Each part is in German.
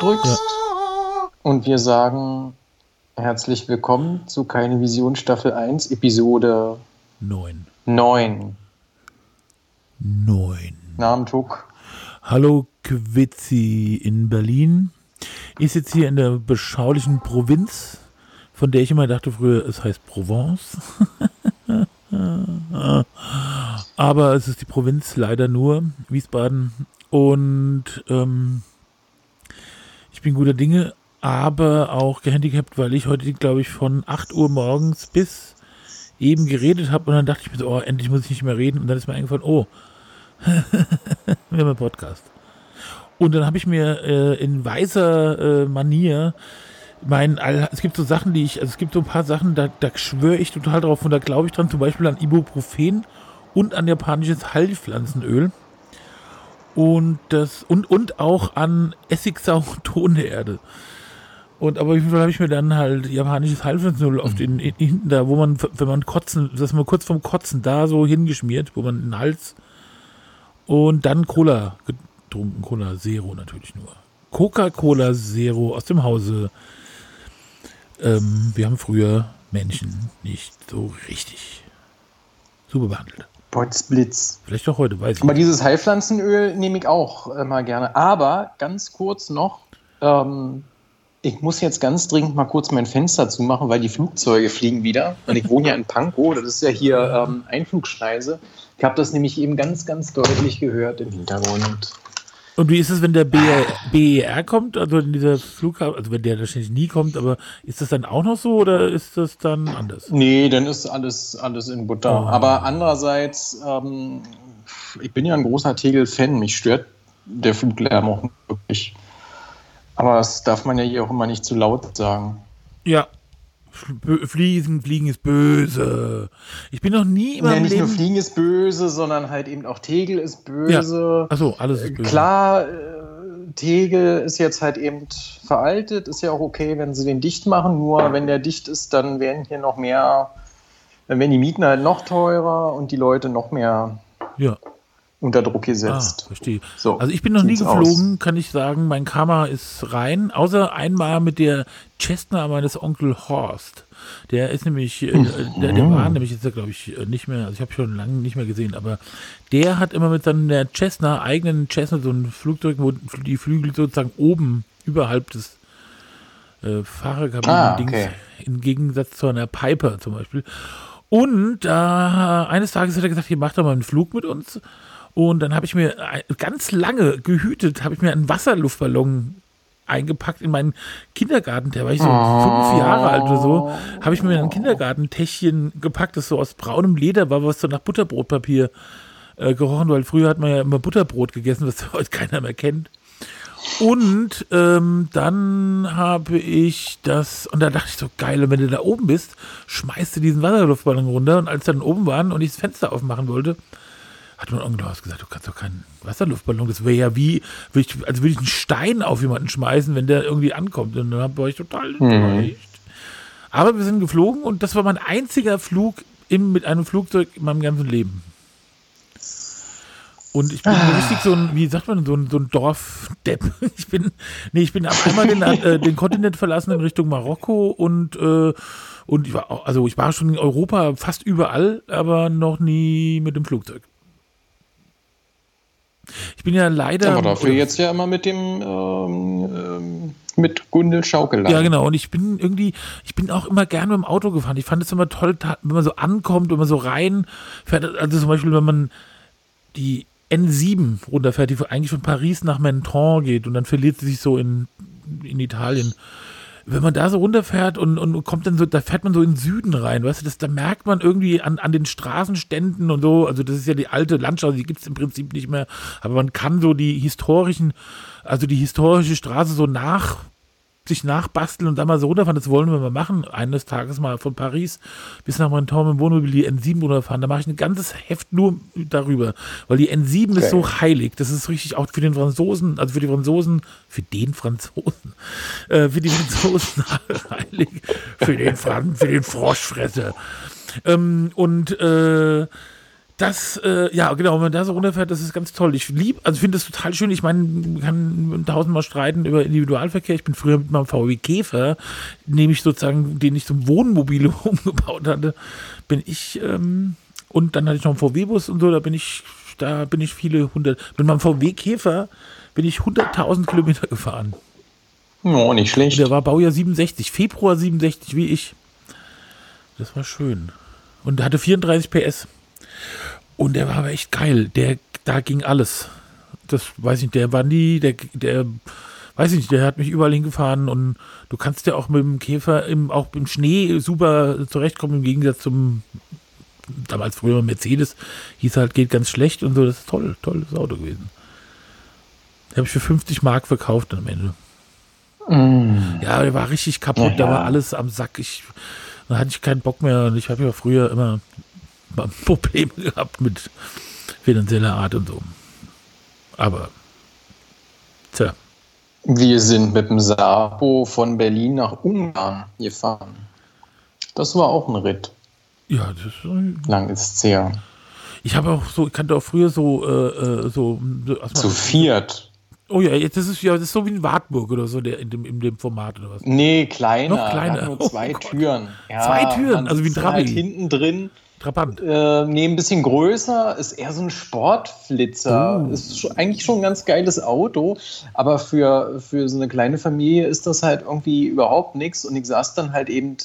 Drückst. Ja. Und wir sagen herzlich willkommen zu Keine Vision Staffel 1, Episode 9. 9. 9. Namen Tuck. Hallo Quitzi in Berlin. Ich sitze hier in der beschaulichen Provinz, von der ich immer dachte früher, es heißt Provence. Aber es ist die Provinz leider nur, Wiesbaden. Und ähm, ich bin guter Dinge, aber auch gehandicapt, weil ich heute, glaube ich, von 8 Uhr morgens bis eben geredet habe und dann dachte ich mir so, oh, endlich muss ich nicht mehr reden. Und dann ist mir eingefallen, oh, wir haben einen Podcast. Und dann habe ich mir äh, in weiser äh, Manier mein, es gibt so Sachen, die ich, also es gibt so ein paar Sachen, da, da schwöre ich total drauf und da glaube ich dran, zum Beispiel an Ibuprofen und an japanisches Heilpflanzenöl. Und das, und, und auch an Essigsau und Tonerde. Und aber auf jeden Fall habe ich mir dann halt japanisches Heilpflanzenöl auf den hinten da, wo man, wenn man kotzen, das ist mal kurz vom Kotzen da so hingeschmiert, wo man den Hals und dann Cola getrunken, Cola Zero natürlich nur. Coca-Cola Zero aus dem Hause. Ähm, wir haben früher Menschen nicht so richtig super behandelt. Potzblitz. Vielleicht auch heute, weiß ich Aber nicht. dieses Heilpflanzenöl nehme ich auch äh, mal gerne. Aber ganz kurz noch, ähm, ich muss jetzt ganz dringend mal kurz mein Fenster zumachen, weil die Flugzeuge fliegen wieder. Und ich wohne ja in Pankow, das ist ja hier ähm, Einflugschneise. Ich habe das nämlich eben ganz, ganz deutlich gehört im Hintergrund. Und wie ist es, wenn der BER, BER kommt, also in dieser Flughafen, also wenn der wahrscheinlich nie kommt, aber ist das dann auch noch so oder ist das dann anders? Nee, dann ist alles, alles in Butter. Oh. Aber andererseits, ähm, ich bin ja ein großer Tegel-Fan, mich stört der Fluglärm auch wirklich. Aber das darf man ja hier auch immer nicht zu laut sagen. Ja. Fliegen, Fliegen ist böse. Ich bin noch nie immer. Ja, nicht Leben nur Fliegen ist böse, sondern halt eben auch Tegel ist böse. Ja. Achso, alles ist böse. Klar, äh, Tegel ist jetzt halt eben veraltet, ist ja auch okay, wenn sie den dicht machen. Nur wenn der dicht ist, dann werden hier noch mehr, dann werden die Mieten halt noch teurer und die Leute noch mehr ja unter Druck gesetzt. Ah, verstehe. So, also ich bin noch nie geflogen, aus. kann ich sagen. Mein Karma ist rein, außer einmal mit der Cessna meines Onkel Horst. Der ist nämlich, äh, der, der, war nämlich jetzt, glaube ich, äh, nicht mehr, also ich habe schon lange nicht mehr gesehen, aber der hat immer mit seiner Cessna, eigenen Cessna, so ein Flugzeug, wo die Flügel sozusagen oben überhalb des äh, Fahrerkabinen-Dings, ah, okay. im Gegensatz zu einer Piper zum Beispiel. Und äh, eines Tages hat er gesagt, hier macht doch mal einen Flug mit uns. Und dann habe ich mir ganz lange gehütet, habe ich mir einen Wasserluftballon eingepackt in meinen Kindergarten. Der war ich so oh. fünf Jahre alt oder so. Habe ich mir ein Kindergartentäschchen gepackt, das so aus braunem Leder war, was so nach Butterbrotpapier äh, gerochen, weil früher hat man ja immer Butterbrot gegessen, was heute keiner mehr kennt. Und ähm, dann habe ich das, und da dachte ich so, geil, wenn du da oben bist, schmeißt du diesen Wasserluftballon runter. Und als wir dann oben waren und ich das Fenster aufmachen wollte, hat mein Onkel gesagt, du kannst doch keinen Wasserluftballon, das wäre ja wie, als würde ich einen Stein auf jemanden schmeißen, wenn der irgendwie ankommt. Und dann war ich total mhm. enttäuscht. Mhm. Aber wir sind geflogen und das war mein einziger Flug im, mit einem Flugzeug in meinem ganzen Leben. Und ich bin ah. richtig so ein, wie sagt man, so ein, so ein Dorfdepp. Ich bin, nee, ich bin einmal den, äh, den Kontinent verlassen in Richtung Marokko und, äh, und ich war, also ich war schon in Europa fast überall, aber noch nie mit dem Flugzeug. Ich bin ja leider. Aber dafür jetzt ja immer mit dem ähm, ähm, mit Gundel Schaukelei. Ja, genau. Und ich bin irgendwie, ich bin auch immer gerne mit dem Auto gefahren. Ich fand es immer toll, wenn man so ankommt, wenn man so rein fährt. Also zum Beispiel, wenn man die N7 runterfährt, die eigentlich von Paris nach Menton geht und dann verliert sie sich so in, in Italien wenn man da so runterfährt und, und kommt dann so, da fährt man so in den Süden rein, weißt du, das, da merkt man irgendwie an, an den Straßenständen und so, also das ist ja die alte Landschaft, die gibt es im Prinzip nicht mehr, aber man kann so die historischen, also die historische Straße so nach sich nachbasteln und dann mal so runterfahren. Das wollen wir mal machen. Eines Tages mal von Paris bis nach Monton mit dem Wohnmobil die N7 runterfahren. Da mache ich ein ganzes Heft nur darüber. Weil die N7 okay. ist so heilig. Das ist richtig auch für den Franzosen, also für die Franzosen, für den Franzosen, äh, für die Franzosen heilig. Für den Franz, für den Froschfresser. Ähm, und äh, das, äh, ja, genau, wenn man da so runterfährt, das ist ganz toll. Ich liebe, also finde es total schön. Ich meine, man kann tausendmal streiten über Individualverkehr. Ich bin früher mit meinem VW Käfer, nehme ich sozusagen, den ich zum Wohnmobil umgebaut hatte, bin ich, ähm, und dann hatte ich noch einen VW-Bus und so, da bin ich, da bin ich viele hundert, mit meinem VW Käfer bin ich 100.000 Kilometer gefahren. Oh, nicht schlecht. Und der war Baujahr 67, Februar 67, wie ich. Das war schön. Und hatte 34 PS. Und der war aber echt geil. Der, da ging alles. Das weiß ich nicht, der war nie, der, der, weiß ich nicht, der hat mich überall hingefahren und du kannst ja auch mit dem Käfer im, auch im Schnee super zurechtkommen, im Gegensatz zum damals früher Mercedes, hieß halt, geht ganz schlecht und so. Das ist toll, tolles Auto gewesen. Den habe ich für 50 Mark verkauft am Ende. Mm. Ja, der war richtig kaputt, ja, da war alles am Sack. Ich, da hatte ich keinen Bock mehr und ich habe ja früher immer Probleme gehabt mit finanzieller Art und so. Aber, tja. Wir sind mit dem Sabo von Berlin nach Ungarn gefahren. Das war auch ein Ritt. Ja, das ist. Lang ist her. Ich habe auch so, ich kannte auch früher so, äh, äh so. Zu viert. Oh ja, jetzt ist es ja, das ist so wie ein Wartburg oder so der, in, dem, in dem Format oder was? Nee, kleiner. Noch kleiner. Nur zwei oh Türen. Ja, zwei Türen, also wie ein Trabi. Halt hinten drin Trabant. Äh, nee, ein bisschen größer, ist eher so ein Sportflitzer. Oh. Ist schon, eigentlich schon ein ganz geiles Auto, aber für, für so eine kleine Familie ist das halt irgendwie überhaupt nichts. Und ich saß dann halt eben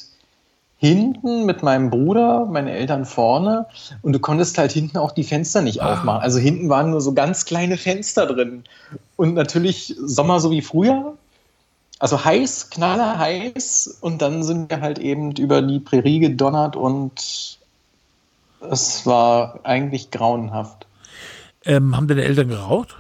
hinten mit meinem Bruder, meine Eltern vorne und du konntest halt hinten auch die Fenster nicht ah. aufmachen. Also hinten waren nur so ganz kleine Fenster drin. Und natürlich Sommer so wie früher. Also heiß, knaller heiß und dann sind wir halt eben über die Prärie gedonnert und es war eigentlich grauenhaft. Ähm, haben deine Eltern geraucht?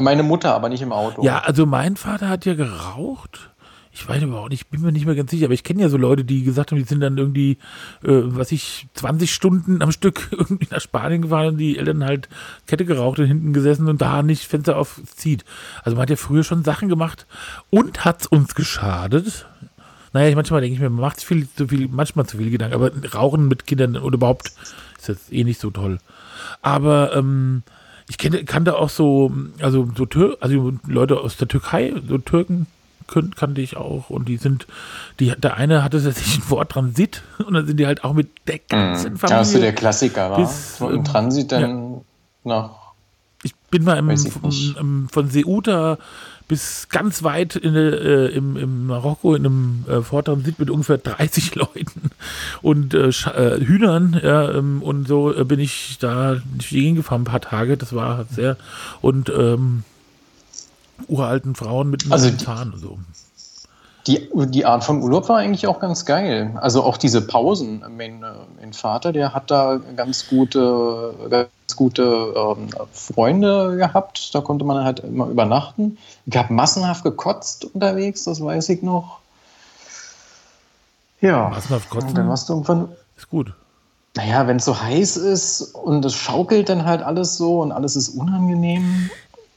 Meine Mutter, aber nicht im Auto. Ja, also mein Vater hat ja geraucht. Ich weiß überhaupt nicht, ich bin mir nicht mehr ganz sicher, aber ich kenne ja so Leute, die gesagt haben, die sind dann irgendwie, äh, was ich, 20 Stunden am Stück irgendwie nach Spanien gefahren und die Eltern halt Kette geraucht und hinten gesessen und da nicht Fenster aufzieht. Also man hat ja früher schon Sachen gemacht und hat es uns geschadet. Naja, manchmal denke ich mir, man macht sich viel zu viel, manchmal zu viel Gedanken, aber Rauchen mit Kindern oder überhaupt ist jetzt eh nicht so toll. Aber ähm, ich kenne, kannte auch so, also so Tür, also Leute aus der Türkei, so Türken kannte ich auch und die sind, die, der eine hatte tatsächlich ein Wort Transit und dann sind die halt auch mit der ganzen mhm. Familie. Ja, ist so der Klassiker, bis, so im Transit dann ja. nach. Ich bin mal im, im, von Ceuta bis ganz weit in, äh, im, im Marokko in einem äh, Vortransit mit ungefähr 30 Leuten und äh, äh, Hühnern ja, ähm, und so äh, bin ich da gegengefahren ein paar Tage. Das war sehr und ähm, uralten Frauen mit also Zahn und so. Die, die Art von Urlaub war eigentlich auch ganz geil. Also auch diese Pausen. Mein, mein Vater, der hat da ganz gute, ganz gute ähm, Freunde gehabt. Da konnte man halt immer übernachten. Ich habe massenhaft gekotzt unterwegs, das weiß ich noch. Ja. Massenhaft kotzen? Und dann warst du irgendwann. Ist gut. Naja, wenn es so heiß ist und es schaukelt dann halt alles so und alles ist unangenehm.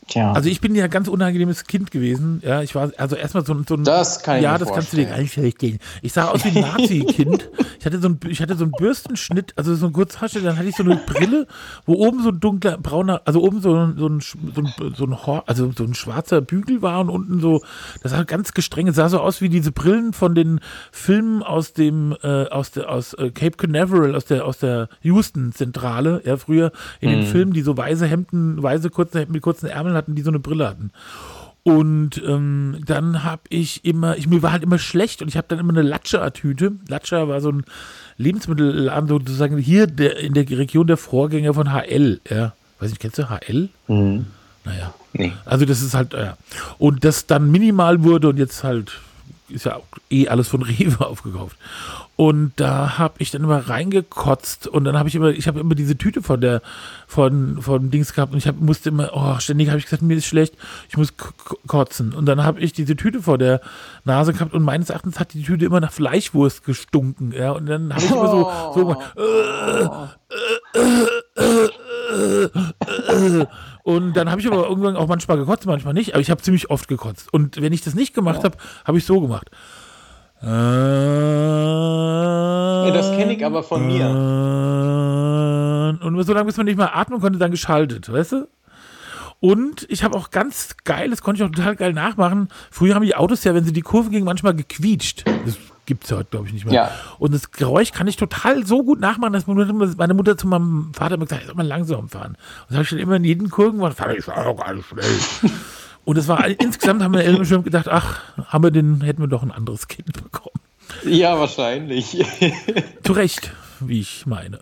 Tja. Also ich bin ja ganz unangenehmes Kind gewesen. Ja, ich war also erstmal so, so ein. Das kann ich Ja, das kannst du dir gar nicht verstehen. Ich sah aus wie ein Nazi-Kind. ich hatte so ein, ich hatte so einen Bürstenschnitt, also so ein Kurzhasche, dann hatte ich so eine Brille, wo oben so ein dunkler brauner, also oben so, so ein, so ein, so ein, also so ein schwarzer Bügel war und unten so, das sah ganz gestreng, es sah so aus wie diese Brillen von den Filmen aus dem, äh, aus der, aus äh, Cape Canaveral, aus der, aus der Houston-Zentrale, ja, früher in den mhm. Filmen, die so weiße Hemden, weiße kurze Hemden mit kurzen Ärmeln Freundinnen hatten, die so eine Brille hatten. Und ähm, dann habe ich immer, ich, mir war halt immer schlecht und ich habe dann immer eine Latscher-Tüte. Latscher war so ein Lebensmittelladen, sozusagen hier der, in der Region der Vorgänger von HL. Ja. Weiß nicht, kennst du HL? Mhm. Naja. Nee. Also das ist halt, ja. Und das dann minimal wurde und jetzt halt ist ja eh alles von Rewe aufgekauft. Und da habe ich dann immer reingekotzt und dann habe ich immer, ich habe immer diese Tüte von der, von, von Dings gehabt und ich hab, musste immer, oh, ständig habe ich gesagt, mir ist schlecht, ich muss kotzen. Und dann habe ich diese Tüte vor der Nase gehabt und meines Erachtens hat die Tüte immer nach Fleischwurst gestunken, ja. Und dann habe ich immer so, so äh, und dann habe ich aber irgendwann auch manchmal gekotzt, manchmal nicht, aber ich habe ziemlich oft gekotzt. Und wenn ich das nicht gemacht habe, habe ich so gemacht. Äh, das kenne ich aber von mir. Und, so lange, bis man nicht mehr atmen konnte, dann geschaltet, weißt du? Und ich habe auch ganz geil, das konnte ich auch total geil nachmachen. Früher haben die Autos ja, wenn sie die Kurve gingen, manchmal gequietscht. Das gibt es ja heute, glaube ich, nicht mehr. Ja. Und das Geräusch kann ich total so gut nachmachen, dass meine Mutter zu meinem Vater immer gesagt hat, ich soll mal langsam fahren. Und das habe ich dann immer in jeden Kurven gemacht, ich fahre auch gar nicht schnell. Und es war insgesamt haben wir schon gedacht, ach, haben wir den, hätten wir doch ein anderes Kind bekommen. Ja, wahrscheinlich. Zu Recht, wie ich meine.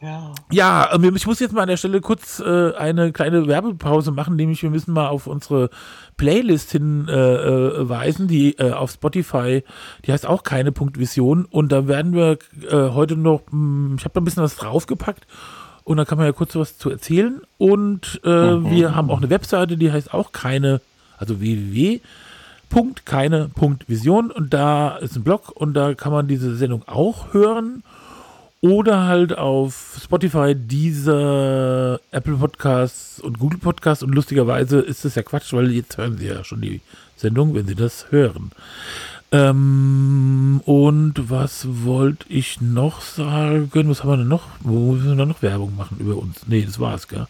Ja. ja, ähm, ich muss jetzt mal an der Stelle kurz äh, eine kleine Werbepause machen, nämlich wir müssen mal auf unsere Playlist hinweisen, äh, äh die äh, auf Spotify, die heißt auch keine Punkt Vision und da werden wir äh, heute noch, mh, hm, ich habe da ein bisschen was draufgepackt und da kann man ja kurz was zu erzählen und äh, mhm. wir haben auch eine Webseite, die heißt auch keine, also www. Punkt, keine Punkt Vision und da ist ein Blog und da kann man diese Sendung auch hören oder halt auf Spotify, dieser Apple Podcasts und Google Podcasts. Und lustigerweise ist das ja Quatsch, weil jetzt hören Sie ja schon die Sendung, wenn Sie das hören. Ähm, und was wollte ich noch sagen? Was haben wir denn noch? Wo müssen wir noch Werbung machen über uns? Nee, das war's, gell?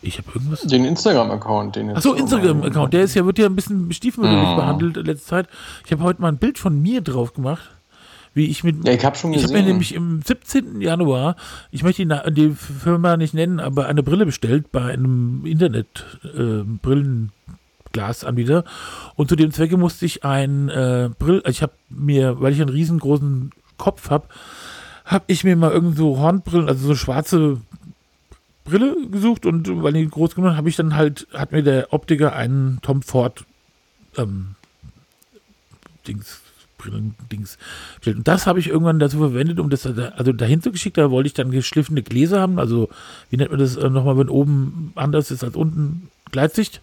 Ich habe irgendwas. Den Instagram-Account. Achso, Instagram-Account. Der ist ja, wird ja ein bisschen stiefmütterlich oh. behandelt in letzter Zeit. Ich habe heute mal ein Bild von mir drauf gemacht wie ich mit. Ja, ich habe schon gesehen. Ich habe mir nämlich im 17. Januar, ich möchte die, die, Firma nicht nennen, aber eine Brille bestellt bei einem Internet äh, Brillenglasanbieter und zu dem Zwecke musste ich ein äh, Brill, ich habe mir, weil ich einen riesengroßen Kopf habe, habe ich mir mal irgend so Hornbrillen, also so schwarze Brille gesucht und weil die groß genug habe ich dann halt, hat mir der Optiker einen Tom Ford ähm, Dings Dings bestellt. Und das habe ich irgendwann dazu verwendet, um das also dahin zu geschickt. Da wollte ich dann geschliffene Gläser haben. Also, wie nennt man das äh, nochmal, wenn oben anders ist als unten Gleitsicht?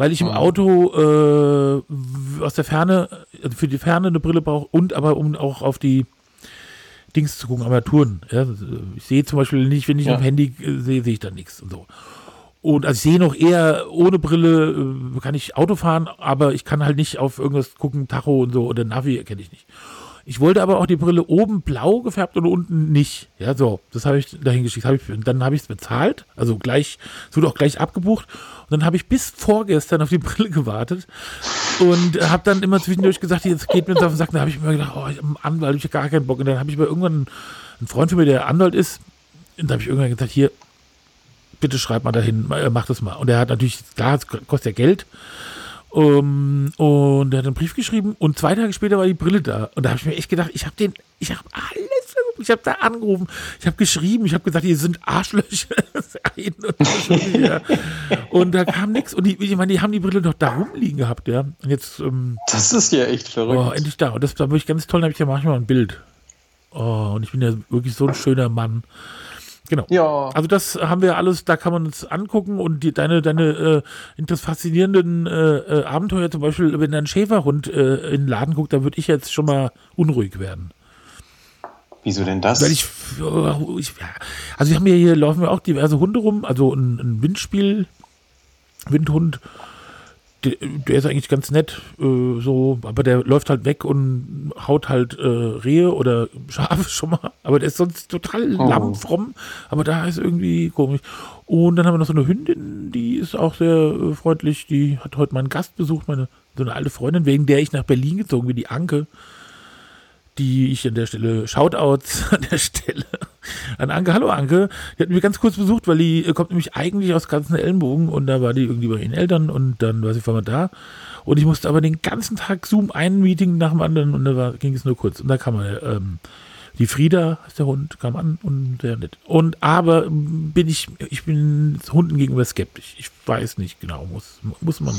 Weil ich im mhm. Auto äh, aus der Ferne, also für die Ferne eine Brille brauche und aber um auch auf die Dings zu gucken, Armaturen. Ja, ich sehe zum Beispiel nicht, wenn ich ja. am Handy äh, sehe, sehe ich da nichts und so. Und also ich sehe noch eher ohne Brille, äh, kann ich Auto fahren, aber ich kann halt nicht auf irgendwas gucken, Tacho und so oder Navi kenne ich nicht. Ich wollte aber auch die Brille oben blau gefärbt und unten nicht. Ja, so, das habe ich dahin geschickt. Hab ich, dann habe ich es bezahlt, also gleich, es wurde auch gleich abgebucht. Und dann habe ich bis vorgestern auf die Brille gewartet und habe dann immer zwischendurch gesagt, jetzt geht mir das auf den Sack. Da habe ich mir gedacht, oh, ich habe Anwalt, ich habe gar keinen Bock. Und dann habe ich aber irgendwann einen Freund von mir, der Anwalt ist, und da habe ich irgendwann gesagt, hier, bitte schreib mal dahin, äh, mach das mal. Und er hat natürlich, klar, es kostet ja Geld. Um, und er hat einen Brief geschrieben und zwei Tage später war die Brille da. Und da habe ich mir echt gedacht, ich habe den, ich habe alles, ich habe da angerufen, ich habe geschrieben, ich habe gesagt, ihr sind Arschlöcher. und da kam nichts. Und die, ich meine, die haben die Brille doch da rumliegen gehabt, ja. Und jetzt. Ähm, das ist ja echt verrückt. Oh, endlich da. Und das da wirklich ganz toll, da habe ich ja manchmal ein Bild. Oh, und ich bin ja wirklich so ein schöner Mann. Genau. Ja. Also das haben wir alles, da kann man uns angucken und die, deine, deine äh, faszinierenden äh, äh, Abenteuer, zum Beispiel, wenn ein Schäferhund äh, in den Laden guckt, da würde ich jetzt schon mal unruhig werden. Wieso denn das? Weil ich, ich also wir haben ja hier laufen wir auch diverse Hunde rum, also ein, ein Windspiel, Windhund, der, der, ist eigentlich ganz nett, äh, so, aber der läuft halt weg und haut halt äh, Rehe oder Schafe schon mal. Aber der ist sonst total oh. lammfromm, aber da ist irgendwie komisch. Und dann haben wir noch so eine Hündin, die ist auch sehr äh, freundlich. Die hat heute meinen Gast besucht, meine so eine alte Freundin, wegen der ich nach Berlin gezogen bin, die Anke die ich an der Stelle, Shoutouts an der Stelle an Anke. Hallo Anke, die hat mich ganz kurz besucht, weil die äh, kommt nämlich eigentlich aus ganzen Ellenbogen und da war die irgendwie bei ihren Eltern und dann war sie vor mal da. Und ich musste aber den ganzen Tag Zoom ein Meeting nach dem anderen und da war, ging es nur kurz. Und da kam man, ähm, die Frieda, ist der Hund, kam an und sehr nett. Und aber bin ich, ich bin Hunden gegenüber skeptisch. Ich weiß nicht genau, muss, muss man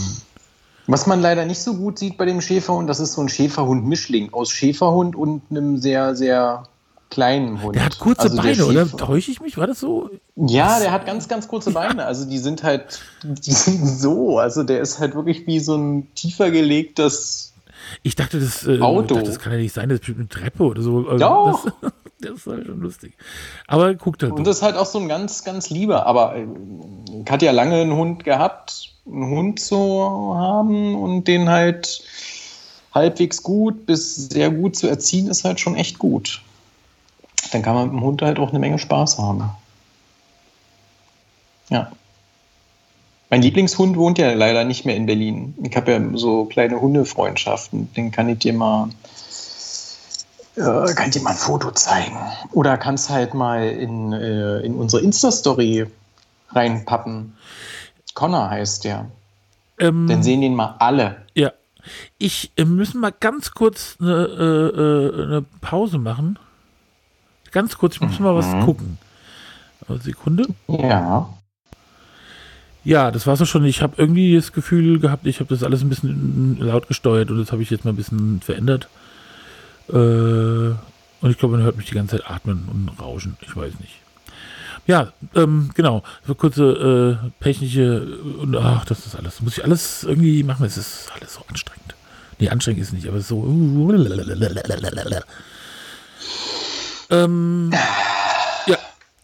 was man leider nicht so gut sieht bei dem Schäferhund, das ist so ein Schäferhund-Mischling aus Schäferhund und einem sehr, sehr kleinen Hund. Der hat kurze also Beine, oder? Täusche ich mich? War das so? Ja, der hat ganz, ganz kurze Beine. Also die sind halt, die sind so. Also der ist halt wirklich wie so ein tiefer gelegtes ich dachte, das, äh, Auto. Dachte, das kann ja nicht sein, das ist eine Treppe oder so. Also Doch. Das, das ist halt schon lustig. Aber guckt halt. Und das ist halt auch so ein ganz, ganz lieber. Aber äh, hat ja lange einen Hund gehabt einen Hund zu haben und den halt halbwegs gut bis sehr gut zu erziehen, ist halt schon echt gut. dann kann man mit dem Hund halt auch eine Menge Spaß haben. Ja. Mein Lieblingshund wohnt ja leider nicht mehr in Berlin. Ich habe ja so kleine Hundefreundschaften. Den kann ich dir mal, äh, kann ich dir mal ein Foto zeigen. Oder kannst halt mal in, äh, in unsere Insta-Story reinpappen. Connor heißt der. Ähm, Dann sehen den mal alle. Ja. Ich äh, müssen mal ganz kurz eine, äh, äh, eine Pause machen. Ganz kurz, ich muss mhm. mal was mhm. gucken. Sekunde. Ja. Ja, das war so schon. Ich habe irgendwie das Gefühl gehabt, ich habe das alles ein bisschen laut gesteuert und das habe ich jetzt mal ein bisschen verändert. Äh, und ich glaube, man hört mich die ganze Zeit atmen und rauschen. Ich weiß nicht. Ja, ähm, genau. Kurze äh, technische und ach, das ist alles. Muss ich alles irgendwie machen. Es ist alles so anstrengend. Nee, anstrengend ist nicht, aber so. Ähm,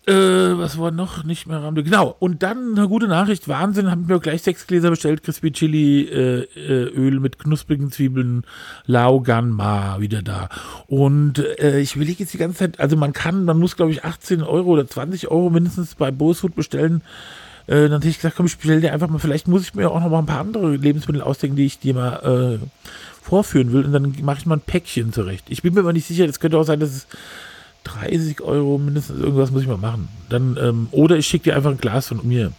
äh, was war noch? Nicht mehr Rahmen. Genau. Und dann eine gute Nachricht. Wahnsinn. Haben mir gleich sechs Gläser bestellt. Crispy Chili äh, äh, Öl mit knusprigen Zwiebeln. Laugan Ma wieder da. Und äh, ich will jetzt die ganze Zeit, also man kann, man muss glaube ich 18 Euro oder 20 Euro mindestens bei Bosfood bestellen. Äh, dann hätte ich gesagt, komm, ich bestelle dir einfach mal, vielleicht muss ich mir auch noch mal ein paar andere Lebensmittel ausdenken, die ich dir mal äh, vorführen will. Und dann mache ich mal ein Päckchen zurecht. Ich bin mir aber nicht sicher, das könnte auch sein, dass es 30 Euro mindestens, irgendwas muss ich mal machen. Dann, ähm, oder ich schicke dir einfach ein Glas von mir.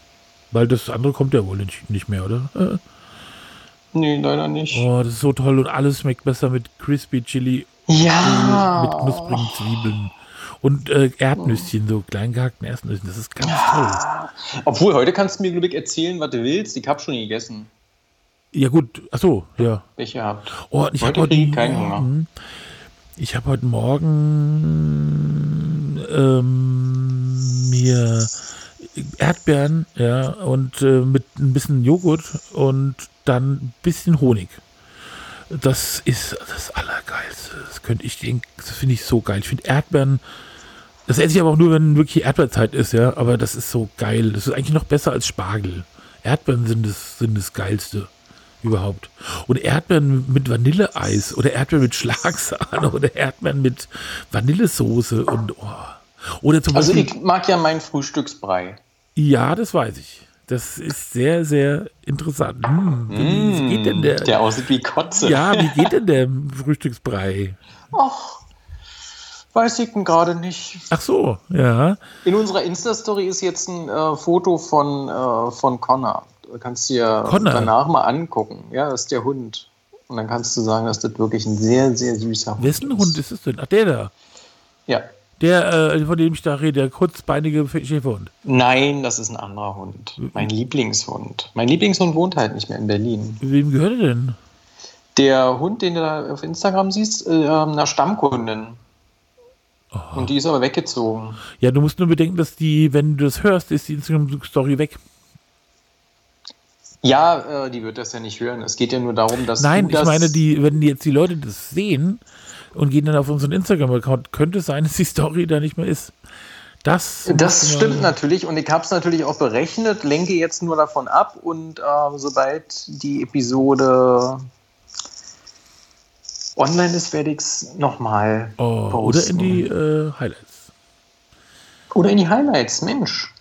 Weil das andere kommt ja wohl nicht, nicht mehr, oder? Äh. Nee, leider nicht. Oh, das ist so toll und alles schmeckt besser mit Crispy Chili. Ja. Mit knusprigen Zwiebeln. Und äh, Erdnüsschen, so klein gehackten Erdnüsschen. Das ist ganz ja. toll. Obwohl, heute kannst du mir, glaube erzählen, was du willst. Ich habe schon gegessen. Ja, gut. Achso, ja. Welche habt? Oh, ich habe heute keinen Hunger. Ich habe heute Morgen ähm, mir Erdbeeren, ja, und äh, mit ein bisschen Joghurt und dann ein bisschen Honig. Das ist das Allergeilste. Das könnte ich, das finde ich so geil. Ich finde Erdbeeren, das esse ich aber auch nur, wenn wirklich Erdbeerzeit ist, ja, aber das ist so geil. Das ist eigentlich noch besser als Spargel. Erdbeeren sind das, sind das Geilste überhaupt. Und Erdbeeren mit Vanilleeis oder Erdbeeren mit Schlagsahne oder Erdbeeren mit Vanillesoße und oh. oder zum Also ich mag ja meinen Frühstücksbrei. Ja, das weiß ich. Das ist sehr, sehr interessant. Hm, wie mm, geht denn der? Der aussieht wie Kotze. Ja, wie geht denn der Frühstücksbrei? Ach, weiß ich denn gerade nicht. Ach so, ja. In unserer Insta-Story ist jetzt ein äh, Foto von, äh, von Connor kannst du dir Connor. danach mal angucken. Ja, das ist der Hund. Und dann kannst du sagen, dass das wirklich ein sehr, sehr süßer Hund ist. Wessen Hund ist es denn? Ach, der da. Ja. Der, äh, von dem ich da rede, der kurzbeinige Schäferhund. Nein, das ist ein anderer Hund. Mein Lieblingshund. Mein Lieblingshund wohnt halt nicht mehr in Berlin. Wem gehört er denn? Der Hund, den du da auf Instagram siehst, äh, einer Stammkundin. Oh. Und die ist aber weggezogen. Ja, du musst nur bedenken, dass die, wenn du das hörst, ist die Instagram-Story weg. Ja, äh, die wird das ja nicht hören. Es geht ja nur darum, dass. Nein, ich meine, die, wenn jetzt die Leute das sehen und gehen dann auf unseren Instagram-Account, könnte es sein, dass die Story da nicht mehr ist. Das, das stimmt natürlich und ich habe es natürlich auch berechnet, lenke jetzt nur davon ab und äh, sobald die Episode online ist, werde ich es nochmal oh, Oder in die äh, Highlights. Oder in die Highlights, Mensch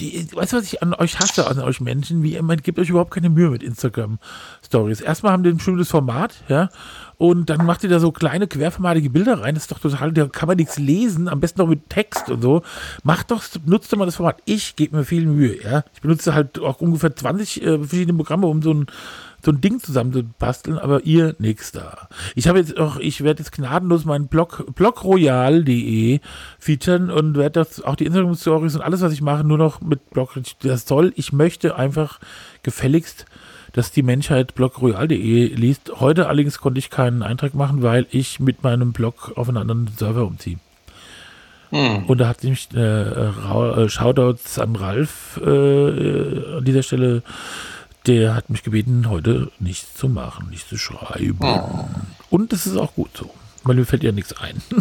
die, weißt du, was ich an euch hasse, an euch Menschen? Wie, man gibt euch überhaupt keine Mühe mit Instagram-Stories. Erstmal haben die ein bestimmtes Format, ja, und dann macht ihr da so kleine querformatige Bilder rein. Das ist doch total, da kann man nichts lesen, am besten noch mit Text und so. Macht doch, nutzt doch mal das Format. Ich gebe mir viel Mühe, ja. Ich benutze halt auch ungefähr 20 äh, verschiedene Programme, um so ein so ein Ding zusammenzubasteln, aber ihr nix da. Ich habe jetzt auch, ich werde jetzt gnadenlos meinen Blog, blogroyal.de featuren und werde das auch die Instagram-Stories und alles, was ich mache, nur noch mit Blog. Das soll, ich möchte einfach gefälligst, dass die Menschheit blogroyal.de liest. Heute allerdings konnte ich keinen Eintrag machen, weil ich mit meinem Blog auf einen anderen Server umziehe. Hm. Und da hat nämlich äh, äh, Shoutouts an Ralf äh, an dieser Stelle der hat mich gebeten, heute nichts zu machen, nichts zu schreiben. Oh. Und das ist auch gut so, weil mir fällt ja nichts ein.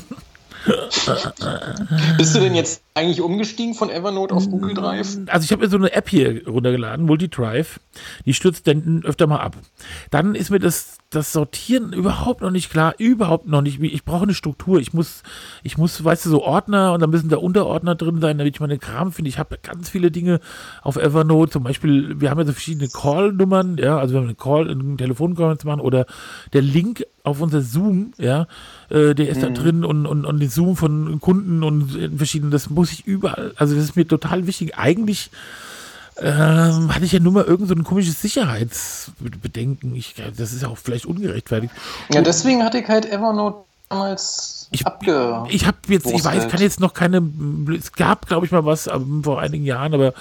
Bist du denn jetzt eigentlich umgestiegen von Evernote auf Google Drive? Also ich habe mir so eine App hier runtergeladen, Multidrive. Die stürzt dann öfter mal ab. Dann ist mir das, das Sortieren überhaupt noch nicht klar, überhaupt noch nicht. Ich brauche eine Struktur. Ich muss, ich muss, weißt du, so Ordner und dann müssen da Unterordner drin sein, damit ich meine Kram finde. Ich habe ganz viele Dinge auf Evernote. Zum Beispiel, wir haben ja so verschiedene Call-Nummern, ja, also wenn wir eine Call, einen Telefoncall machen oder der Link auf unser Zoom, ja, äh, der ist mhm. da drin und, und, und den Zoom von Kunden und in verschiedenen, das muss ich überall, also das ist mir total wichtig. Eigentlich ähm, hatte ich ja nur mal irgend so ein komisches Sicherheitsbedenken. Ich, das ist ja auch vielleicht ungerechtfertigt. Ja, deswegen hatte ich halt Evernote damals ich, abge. Ich habe jetzt, ich weiß, kann jetzt noch keine. Es gab, glaube ich, mal was ähm, vor einigen Jahren, aber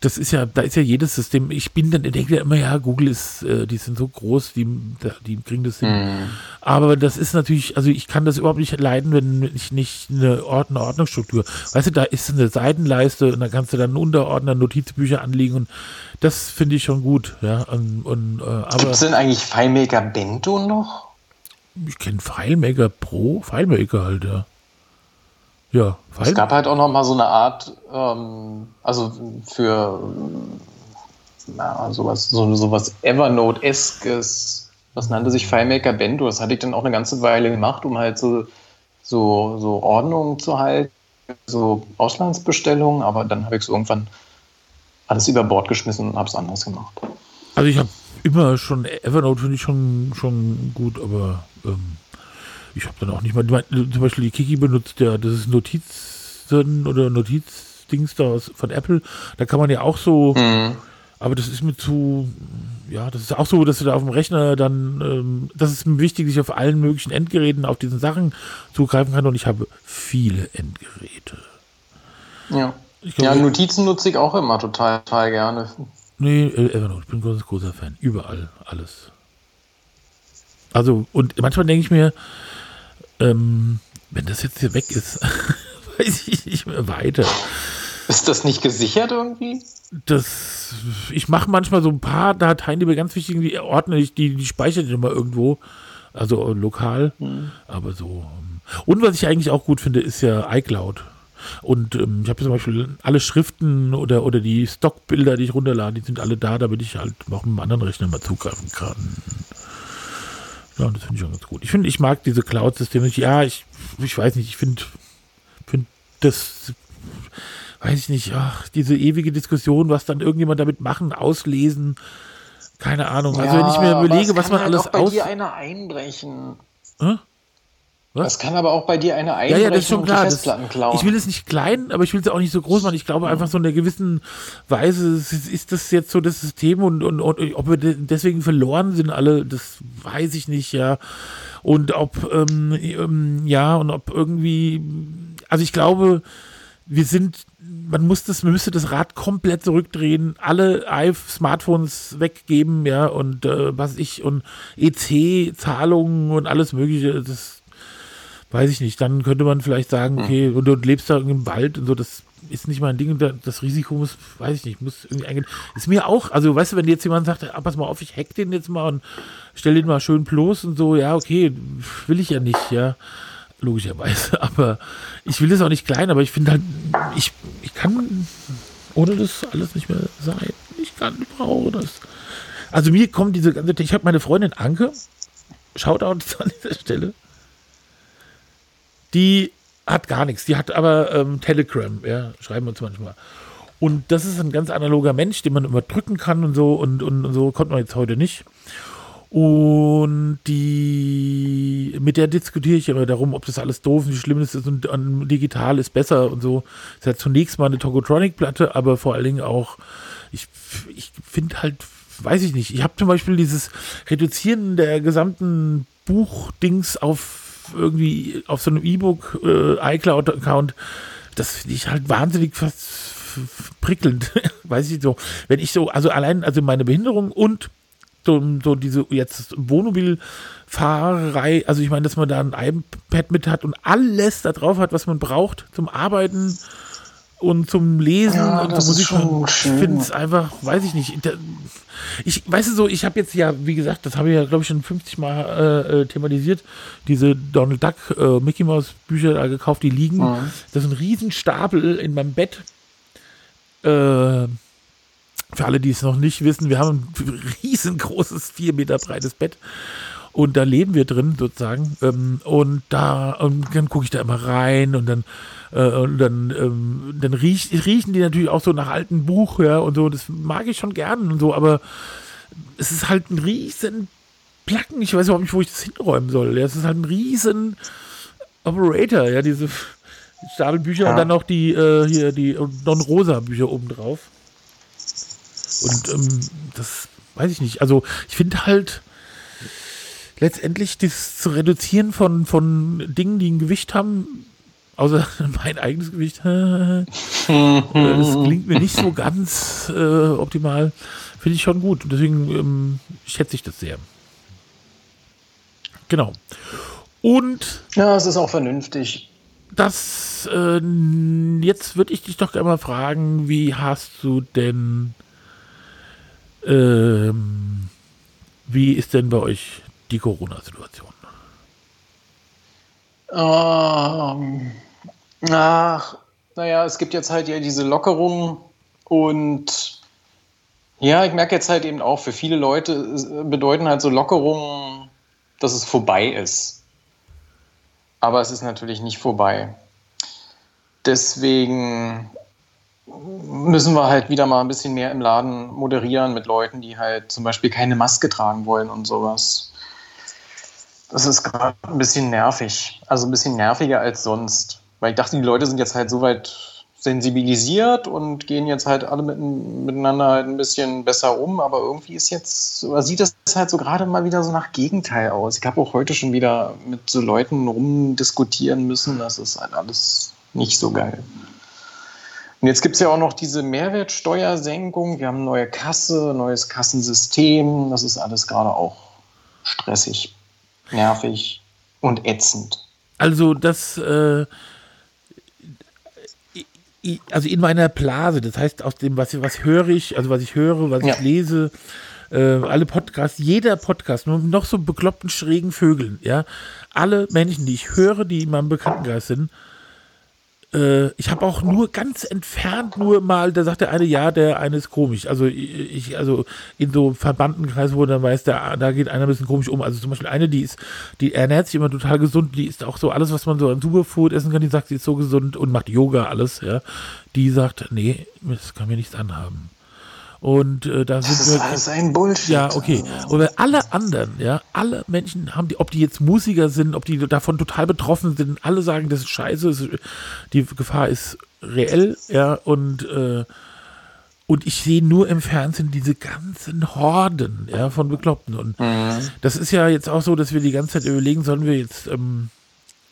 das ist ja, da ist ja jedes System. Ich bin dann, denke ja immer, ja, Google ist, äh, die sind so groß, die, die kriegen das hin. Mhm. Aber das ist natürlich, also ich kann das überhaupt nicht leiden, wenn ich nicht eine, Ord eine Ordnungsstruktur. Weißt du, da ist eine Seitenleiste und da kannst du dann Unterordner, Notizbücher anlegen und das finde ich schon gut, ja. Und, und, äh, Gibt es denn eigentlich FileMaker Bento noch? Ich kenne FileMaker Pro, FileMaker halt, ja. Ja, weil? Es gab halt auch noch mal so eine Art, ähm, also für na, sowas, so, sowas Evernote-eskes, was nannte sich FileMaker Bento. Das hatte ich dann auch eine ganze Weile gemacht, um halt so, so, so Ordnung zu halten, so Auslandsbestellungen, aber dann habe ich es irgendwann alles über Bord geschmissen und habe es anders gemacht. Also ich habe immer schon, Evernote finde ich schon, schon gut, aber ähm, ich habe dann auch nicht mal, zum Beispiel die Kiki benutzt ja, das ist Notizen oder Notizdings da von Apple. Da kann man ja auch so, mhm. aber das ist mir zu, ja, das ist auch so, dass du da auf dem Rechner dann, ähm, das ist mir wichtig, dass ich auf allen möglichen Endgeräten auf diesen Sachen zugreifen kann und ich habe viele Endgeräte. Ja. Glaub, ja, Notizen nutze ich auch immer total, total gerne. Nee, äh, Evernote, ich bin ein großer, großer Fan. Überall, alles. Also, und manchmal denke ich mir, ähm, wenn das jetzt hier weg ist, weiß ich nicht mehr weiter. Ist das nicht gesichert irgendwie? Das, ich mache manchmal so ein paar Dateien, die mir ganz wichtig sind, die ordne ich, die, die speichere ich immer irgendwo, also lokal, hm. aber so. Ähm, und was ich eigentlich auch gut finde, ist ja iCloud. Und ähm, ich habe zum Beispiel alle Schriften oder, oder die Stockbilder, die ich runterlade, die sind alle da, damit ich halt auch mit einem anderen Rechner mal zugreifen kann. Ja, das finde ich schon ganz gut. Ich finde, ich mag diese Cloud-Systeme. Ja, ich, ich weiß nicht, ich finde find das, weiß ich nicht, ach, diese ewige Diskussion, was dann irgendjemand damit machen, auslesen, keine Ahnung. Also wenn ich mir überlege, was man halt alles aus... bei dir einer einbrechen. Hm? Was? Das kann aber auch bei dir eine Einbrechen ja, ja, das ist schon klar. Festplatten klauen. ich will es nicht klein, aber ich will es auch nicht so groß machen. Ich glaube einfach so in einer gewissen Weise ist das jetzt so das System und, und, und ob wir deswegen verloren sind alle, das weiß ich nicht, ja. Und ob, ähm, ähm, ja, und ob irgendwie, also ich glaube, wir sind, man muss das, man müsste das Rad komplett zurückdrehen, alle Smartphones weggeben, ja, und äh, was ich, und EC-Zahlungen und alles mögliche, das weiß ich nicht, dann könnte man vielleicht sagen, hm. okay, und du lebst da im Wald und so, das ist nicht mein Ding das Risiko muss, weiß ich nicht, muss irgendwie eingehen. Ist mir auch, also weißt du, wenn jetzt jemand sagt, ah, pass mal auf, ich hack den jetzt mal und stell den mal schön bloß und so, ja, okay, will ich ja nicht, ja, logischerweise, aber ich will das auch nicht klein, aber ich finde halt, ich, ich kann ohne das alles nicht mehr sein. Ich kann, ich brauche das. Also mir kommt diese ganze, ich habe meine Freundin Anke, Shoutout an dieser Stelle, die hat gar nichts. Die hat aber ähm, Telegram, ja, schreiben wir uns manchmal. Und das ist ein ganz analoger Mensch, den man immer drücken kann und so und, und, und so konnte man jetzt heute nicht. Und die, mit der diskutiere ich immer darum, ob das alles doof und wie schlimm es ist und, und digital ist besser und so. Es hat zunächst mal eine Tokotronic-Platte, aber vor allen Dingen auch, ich, ich finde halt, weiß ich nicht, ich habe zum Beispiel dieses Reduzieren der gesamten Buchdings auf irgendwie auf so einem E-Book äh, iCloud-Account, das finde ich halt wahnsinnig fast prickelnd. Weiß ich so. Wenn ich so, also allein, also meine Behinderung und so, so diese jetzt Wohnmobilfahrerei, also ich meine, dass man da ein iPad mit hat und alles da drauf hat, was man braucht zum Arbeiten und zum Lesen ja, und zur Musik. Ich finde es einfach, weiß ich nicht. Ich weißt du so, ich habe jetzt ja, wie gesagt, das habe ich ja, glaube ich, schon 50 Mal äh, äh, thematisiert, diese Donald Duck, äh, Mickey Mouse Bücher da gekauft, die liegen. Mhm. Das ist ein Riesenstapel in meinem Bett. Äh, für alle, die es noch nicht wissen, wir haben ein riesengroßes, vier Meter breites Bett. Und da leben wir drin sozusagen. Ähm, und da, und dann gucke ich da immer rein und dann, und dann, ähm, dann riech, riechen die natürlich auch so nach altem Buch, ja, und so. Das mag ich schon gern und so, aber es ist halt ein riesen Placken. Ich weiß überhaupt nicht, wo ich das hinräumen soll. Ja, es ist halt ein riesen Operator, ja, diese Stapelbücher ja. und dann noch die, äh, hier, die Don Rosa Bücher obendrauf. Und ähm, das weiß ich nicht. Also ich finde halt letztendlich das zu reduzieren von, von Dingen, die ein Gewicht haben, außer mein eigenes Gewicht, das klingt mir nicht so ganz äh, optimal. Finde ich schon gut. Deswegen ähm, schätze ich das sehr. Genau. Und. Ja, es ist auch vernünftig. Das, äh, jetzt würde ich dich doch einmal fragen, wie hast du denn ähm, wie ist denn bei euch die Corona-Situation? Ähm, ach, naja, es gibt jetzt halt ja diese Lockerungen und ja, ich merke jetzt halt eben auch, für viele Leute bedeuten halt so Lockerungen, dass es vorbei ist. Aber es ist natürlich nicht vorbei. Deswegen müssen wir halt wieder mal ein bisschen mehr im Laden moderieren mit Leuten, die halt zum Beispiel keine Maske tragen wollen und sowas. Das ist gerade ein bisschen nervig. Also ein bisschen nerviger als sonst. Weil ich dachte, die Leute sind jetzt halt so weit sensibilisiert und gehen jetzt halt alle mit, miteinander halt ein bisschen besser um, aber irgendwie ist jetzt, sieht das halt so gerade mal wieder so nach Gegenteil aus. Ich habe auch heute schon wieder mit so Leuten rumdiskutieren müssen, das ist halt alles nicht so geil. Und jetzt gibt es ja auch noch diese Mehrwertsteuersenkung. Wir haben neue Kasse, neues Kassensystem. Das ist alles gerade auch stressig, nervig und ätzend. Also das, äh, also in meiner Blase, das heißt aus dem, was, was höre ich, also was ich höre, was ja. ich lese, äh, alle Podcasts, jeder Podcast, nur noch so bekloppten schrägen Vögeln, ja, alle Menschen, die ich höre, die in meinem Bekanntenkreis sind, äh, ich habe auch nur ganz entfernt nur mal, da sagt der eine, ja, der eine ist komisch. Also ich, also in so Verbandenkreisen, wo dann weiß, der, da geht einer ein bisschen komisch um. Also zum Beispiel eine, die ist, die ernährt sich immer total gesund, die ist auch so alles, was man so an Superfood essen kann, die sagt, sie ist so gesund und macht Yoga, alles, ja. Die sagt, nee, das kann mir nichts anhaben. Und äh, da das sind ist wir. Alles ein Bullshit. Ja, okay. Aber alle anderen, ja, alle Menschen haben die, ob die jetzt Musiker sind, ob die davon total betroffen sind, alle sagen, das ist scheiße, die Gefahr ist reell, ja, und äh, und ich sehe nur im Fernsehen diese ganzen Horden ja, von Bekloppten. Und mhm. das ist ja jetzt auch so, dass wir die ganze Zeit überlegen, sollen wir jetzt ähm,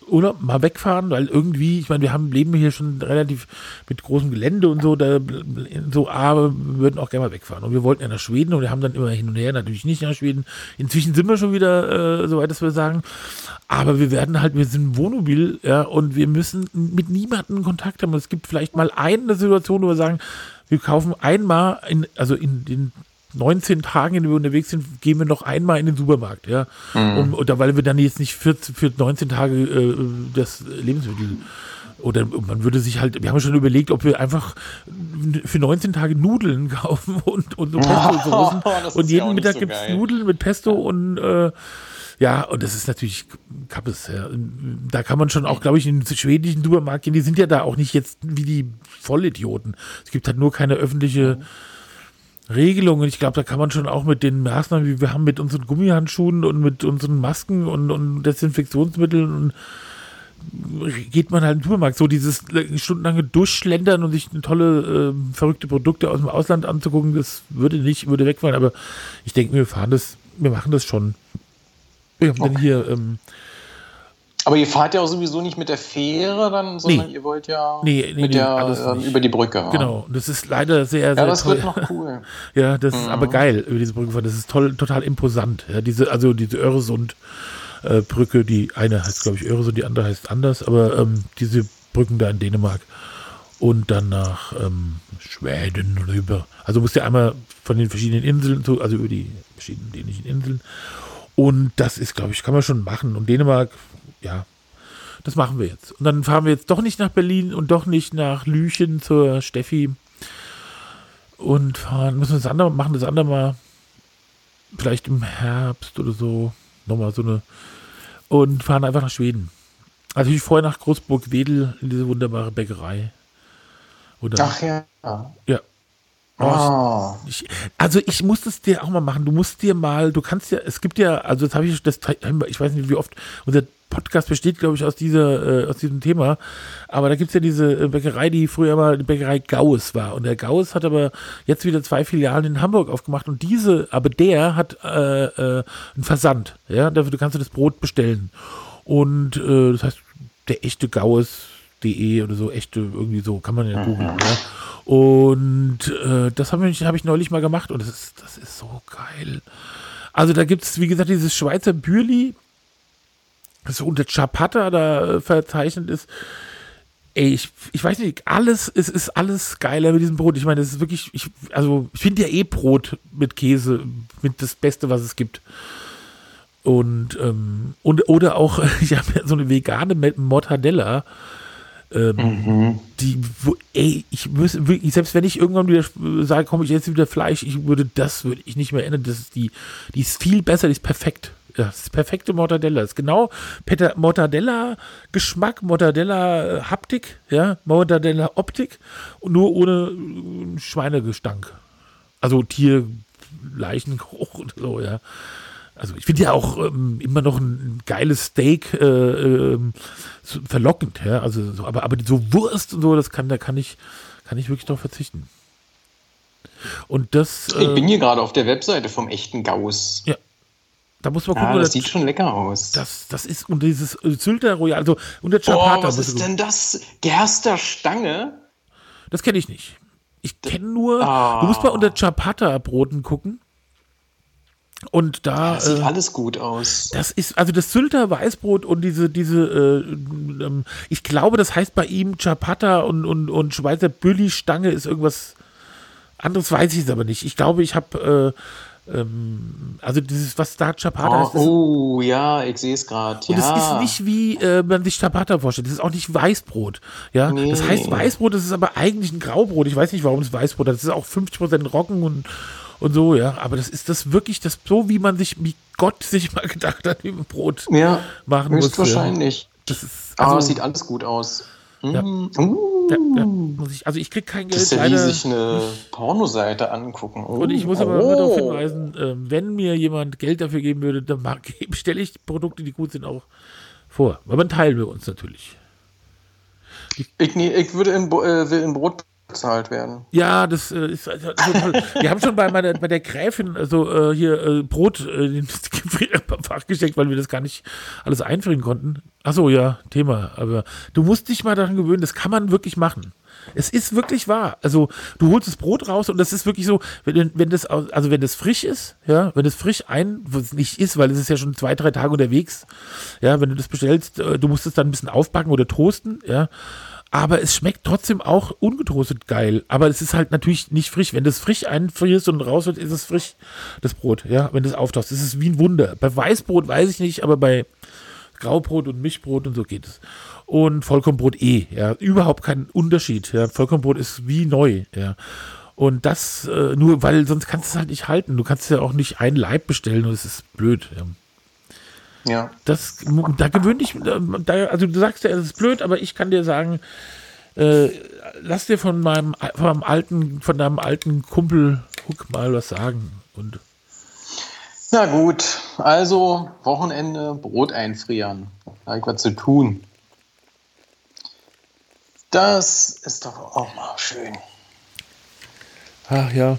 Urlaub mal wegfahren, weil irgendwie, ich meine, wir haben leben hier schon relativ mit großem Gelände und so, da so, aber wir würden auch gerne mal wegfahren. Und wir wollten ja nach Schweden und wir haben dann immer hin und her, natürlich nicht nach Schweden. Inzwischen sind wir schon wieder äh, so weit, dass wir sagen, aber wir werden halt, wir sind Wohnmobil, ja, und wir müssen mit niemandem Kontakt haben. Es gibt vielleicht mal eine Situation, wo wir sagen, wir kaufen einmal in, also in den 19 Tagen, in denen wir unterwegs sind, gehen wir noch einmal in den Supermarkt, ja. Mhm. Oder weil wir dann jetzt nicht für, für 19 Tage äh, das Lebensmittel oder man würde sich halt, wir haben schon überlegt, ob wir einfach für 19 Tage Nudeln kaufen und, und so Pesto-Soßen. Oh, und jeden ja Mittag so gibt es Nudeln mit Pesto und äh, ja, und das ist natürlich Kappes. Ja. Da kann man schon auch, glaube ich, in den schwedischen Supermarkt gehen. Die sind ja da auch nicht jetzt wie die Vollidioten. Es gibt halt nur keine öffentliche. Mhm Regelungen. Ich glaube, da kann man schon auch mit den Maßnahmen, wie wir haben mit unseren Gummihandschuhen und mit unseren Masken und, und Desinfektionsmitteln und geht man halt in den Supermarkt. So dieses stundenlange Durchschlendern und sich tolle, äh, verrückte Produkte aus dem Ausland anzugucken, das würde nicht, würde wegfallen. Aber ich denke, wir fahren das, wir machen das schon. Wir haben okay. dann hier ähm, aber ihr fahrt ja auch sowieso nicht mit der Fähre dann, sondern nee. ihr wollt ja nee, nee, mit der, äh, über die Brücke. Genau, das ist leider sehr, sehr Ja, das toll. wird noch cool. ja, das mhm. ist aber geil, über diese Brücke fahren. Das ist toll, total imposant. Ja, diese, also diese Öresund-Brücke, die eine heißt, glaube ich, Öresund, die andere heißt anders, aber ähm, diese Brücken da in Dänemark. und dann nach ähm, Schweden rüber. Also musst du einmal von den verschiedenen Inseln, also über die verschiedenen dänischen Inseln. Und das ist, glaube ich, kann man schon machen. Und Dänemark, ja, das machen wir jetzt. Und dann fahren wir jetzt doch nicht nach Berlin und doch nicht nach Lüchen zur Steffi. Und fahren, müssen wir das andere, machen das andere mal vielleicht im Herbst oder so. Nochmal so eine. Und fahren einfach nach Schweden. Also ich vorher nach Großburg-Wedel in diese wunderbare Bäckerei. Oder, Ach ja. Ja. Oh, oh. Ich, also ich muss das dir auch mal machen. Du musst dir mal, du kannst ja, es gibt ja, also das habe ich, das, ich weiß nicht wie oft, unser Podcast besteht, glaube ich, aus dieser, äh, aus diesem Thema. Aber da gibt es ja diese äh, Bäckerei, die früher mal die Bäckerei Gauss war. Und der Gauss hat aber jetzt wieder zwei Filialen in Hamburg aufgemacht. Und diese, aber der hat äh, äh, einen Versand. Ja, dafür kannst du das Brot bestellen. Und äh, das heißt, der echte Gauss.de oder so, echte, irgendwie so, kann man ja googeln. Mhm. Ja. Und äh, das habe ich, hab ich neulich mal gemacht und das ist, das ist so geil. Also da gibt es, wie gesagt, dieses Schweizer Bürli, das unter Chapata da äh, verzeichnet ist. Ey, ich, ich weiß nicht, alles, es ist alles geiler mit diesem Brot. Ich meine, es ist wirklich, ich, also ich finde ja eh Brot mit Käse mit das Beste, was es gibt. Und, ähm, und oder auch, ich habe ja so eine vegane Mortadella ähm, mhm. Die, wo, ey, ich muss wirklich, selbst wenn ich irgendwann wieder sage, komme ich jetzt wieder Fleisch, ich würde das würde ich nicht mehr ändern. Das ist die, die ist viel besser, die ist perfekt. Ja, das ist perfekte Mortadella. Das ist genau Mortadella-Geschmack, Mortadella-Haptik, ja, Mortadella-Optik und nur ohne äh, Schweinegestank. Also Tierleichengeruch und so, ja. Also ich finde ja auch ähm, immer noch ein geiles Steak äh, äh, verlockend, ja. Also so, aber, aber so Wurst und so, das kann, da kann ich, kann ich wirklich darauf verzichten. Und das. Äh, ich bin hier gerade auf der Webseite vom echten Gauss. Ja. Da muss man gucken. Ja, das sieht schon lecker aus. Das, das ist und dieses Sylter Royal, also und der Chapata. Oh, was ist denn das? Gerster Stange? Das kenne ich nicht. Ich kenne nur, ah. du musst mal unter Chapata Broten gucken. Und da. Das sieht äh, alles gut aus. Das ist, also das Sylter Weißbrot und diese, diese, äh, ähm, ich glaube, das heißt bei ihm Chapata und, und, und Schweizer Bülli-Stange ist irgendwas anderes, weiß ich es aber nicht. Ich glaube, ich habe. Äh, ähm, also dieses, was da Chapata oh, ist. Oh, ja, ich sehe es gerade. Und es ist nicht wie äh, man sich Chapata vorstellt. Das ist auch nicht Weißbrot. Ja, nee. das heißt Weißbrot, das ist aber eigentlich ein Graubrot. Ich weiß nicht, warum es Weißbrot ist. Das ist auch 50% Roggen und und so, ja. Aber das ist das wirklich das so, wie man sich, wie Gott sich mal gedacht hat, wie man Brot ja, machen muss. Wahrscheinlich. Das ist, also, Aber es sieht alles gut aus. Ja. Mm. Uh. Ja, ja, muss ich, also ich kriege kein Geld. Das ist ja wie sich eine Pornoseite angucken. Oh. Und ich muss aber oh. darauf hinweisen, äh, wenn mir jemand Geld dafür geben würde, dann stelle ich Produkte, die gut sind, auch vor. Aber dann teilen wir uns natürlich. Ich, ich, ich würde in, äh, in Brot bezahlt werden. Ja, das äh, ist also. Wir haben schon bei, meiner, bei der Gräfin also äh, hier äh, Brot ins Fach gesteckt, weil wir das gar nicht alles einfrieren konnten. Achso, ja, Thema. Aber du musst dich mal daran gewöhnen, das kann man wirklich machen. Es ist wirklich wahr. Also du holst das Brot raus und das ist wirklich so, wenn, wenn das also wenn das frisch ist, ja, wenn das frisch ein, was nicht ist, weil es ist ja schon zwei drei Tage unterwegs, ja, wenn du das bestellst, äh, du musst es dann ein bisschen aufbacken oder toasten, ja, aber es schmeckt trotzdem auch ungetrostet geil. Aber es ist halt natürlich nicht frisch. Wenn das frisch einfrierst und raus wird, ist es frisch, das Brot, ja, wenn das auftaucht. Das ist wie ein Wunder. Bei Weißbrot weiß ich nicht, aber bei Graubrot und Mischbrot und so geht es. Und Vollkornbrot eh, ja, überhaupt kein Unterschied. Ja. Vollkornbrot ist wie neu, ja. Und das äh, nur, weil sonst kannst du es halt nicht halten. Du kannst ja auch nicht ein Leib bestellen und es ist blöd. Ja. Ja. Das, da gewöhne ich, da, also du sagst ja, es ist blöd, aber ich kann dir sagen, äh, lass dir von meinem, von meinem alten, von deinem alten Kumpel Huck mal was sagen. Und Na gut, also Wochenende Brot einfrieren. Da ich was zu tun. Das ist doch auch mal schön. Ach ja.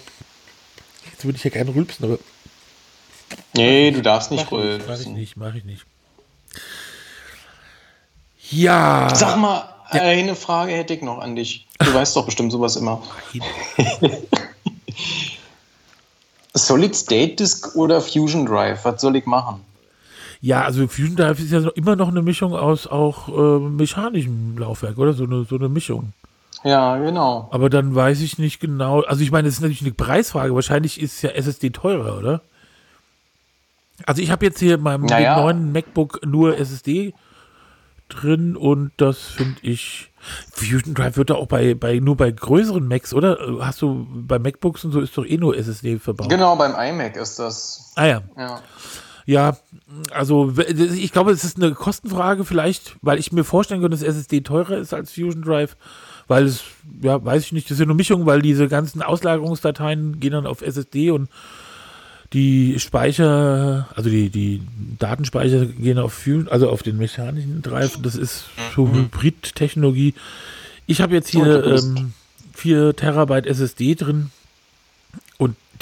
Jetzt würde ich ja gerne rülpsen, aber Nee, du darfst nicht rülpsen. Mach ich nicht, mach ich nicht. Ja. Sag mal, ja. eine Frage hätte ich noch an dich. Du weißt doch bestimmt sowas immer. Solid State Disk oder Fusion Drive? Was soll ich machen? Ja, also Fusion Drive ist ja immer noch eine Mischung aus auch äh, mechanischem Laufwerk, oder? So eine, so eine Mischung. Ja, genau. Aber dann weiß ich nicht genau. Also ich meine, es ist natürlich eine Preisfrage. Wahrscheinlich ist ja SSD teurer, oder? Also ich habe jetzt hier in meinem naja. neuen MacBook nur SSD drin und das finde ich. Fusion Drive wird da auch bei, bei nur bei größeren Macs, oder? Hast du bei MacBooks und so ist doch eh nur SSD verbaut. Genau, beim iMac ist das. Ah ja. Ja. Ja, also ich glaube, es ist eine Kostenfrage vielleicht, weil ich mir vorstellen könnte, dass SSD teurer ist als Fusion Drive, weil es, ja, weiß ich nicht, das ist ja nur Mischung, weil diese ganzen Auslagerungsdateien gehen dann auf SSD und die Speicher, also die, die Datenspeicher gehen auf Fusion, also auf den mechanischen Drive. Das ist so mhm. Hybrid-Technologie. Ich habe jetzt hier ähm, 4 Terabyte SSD drin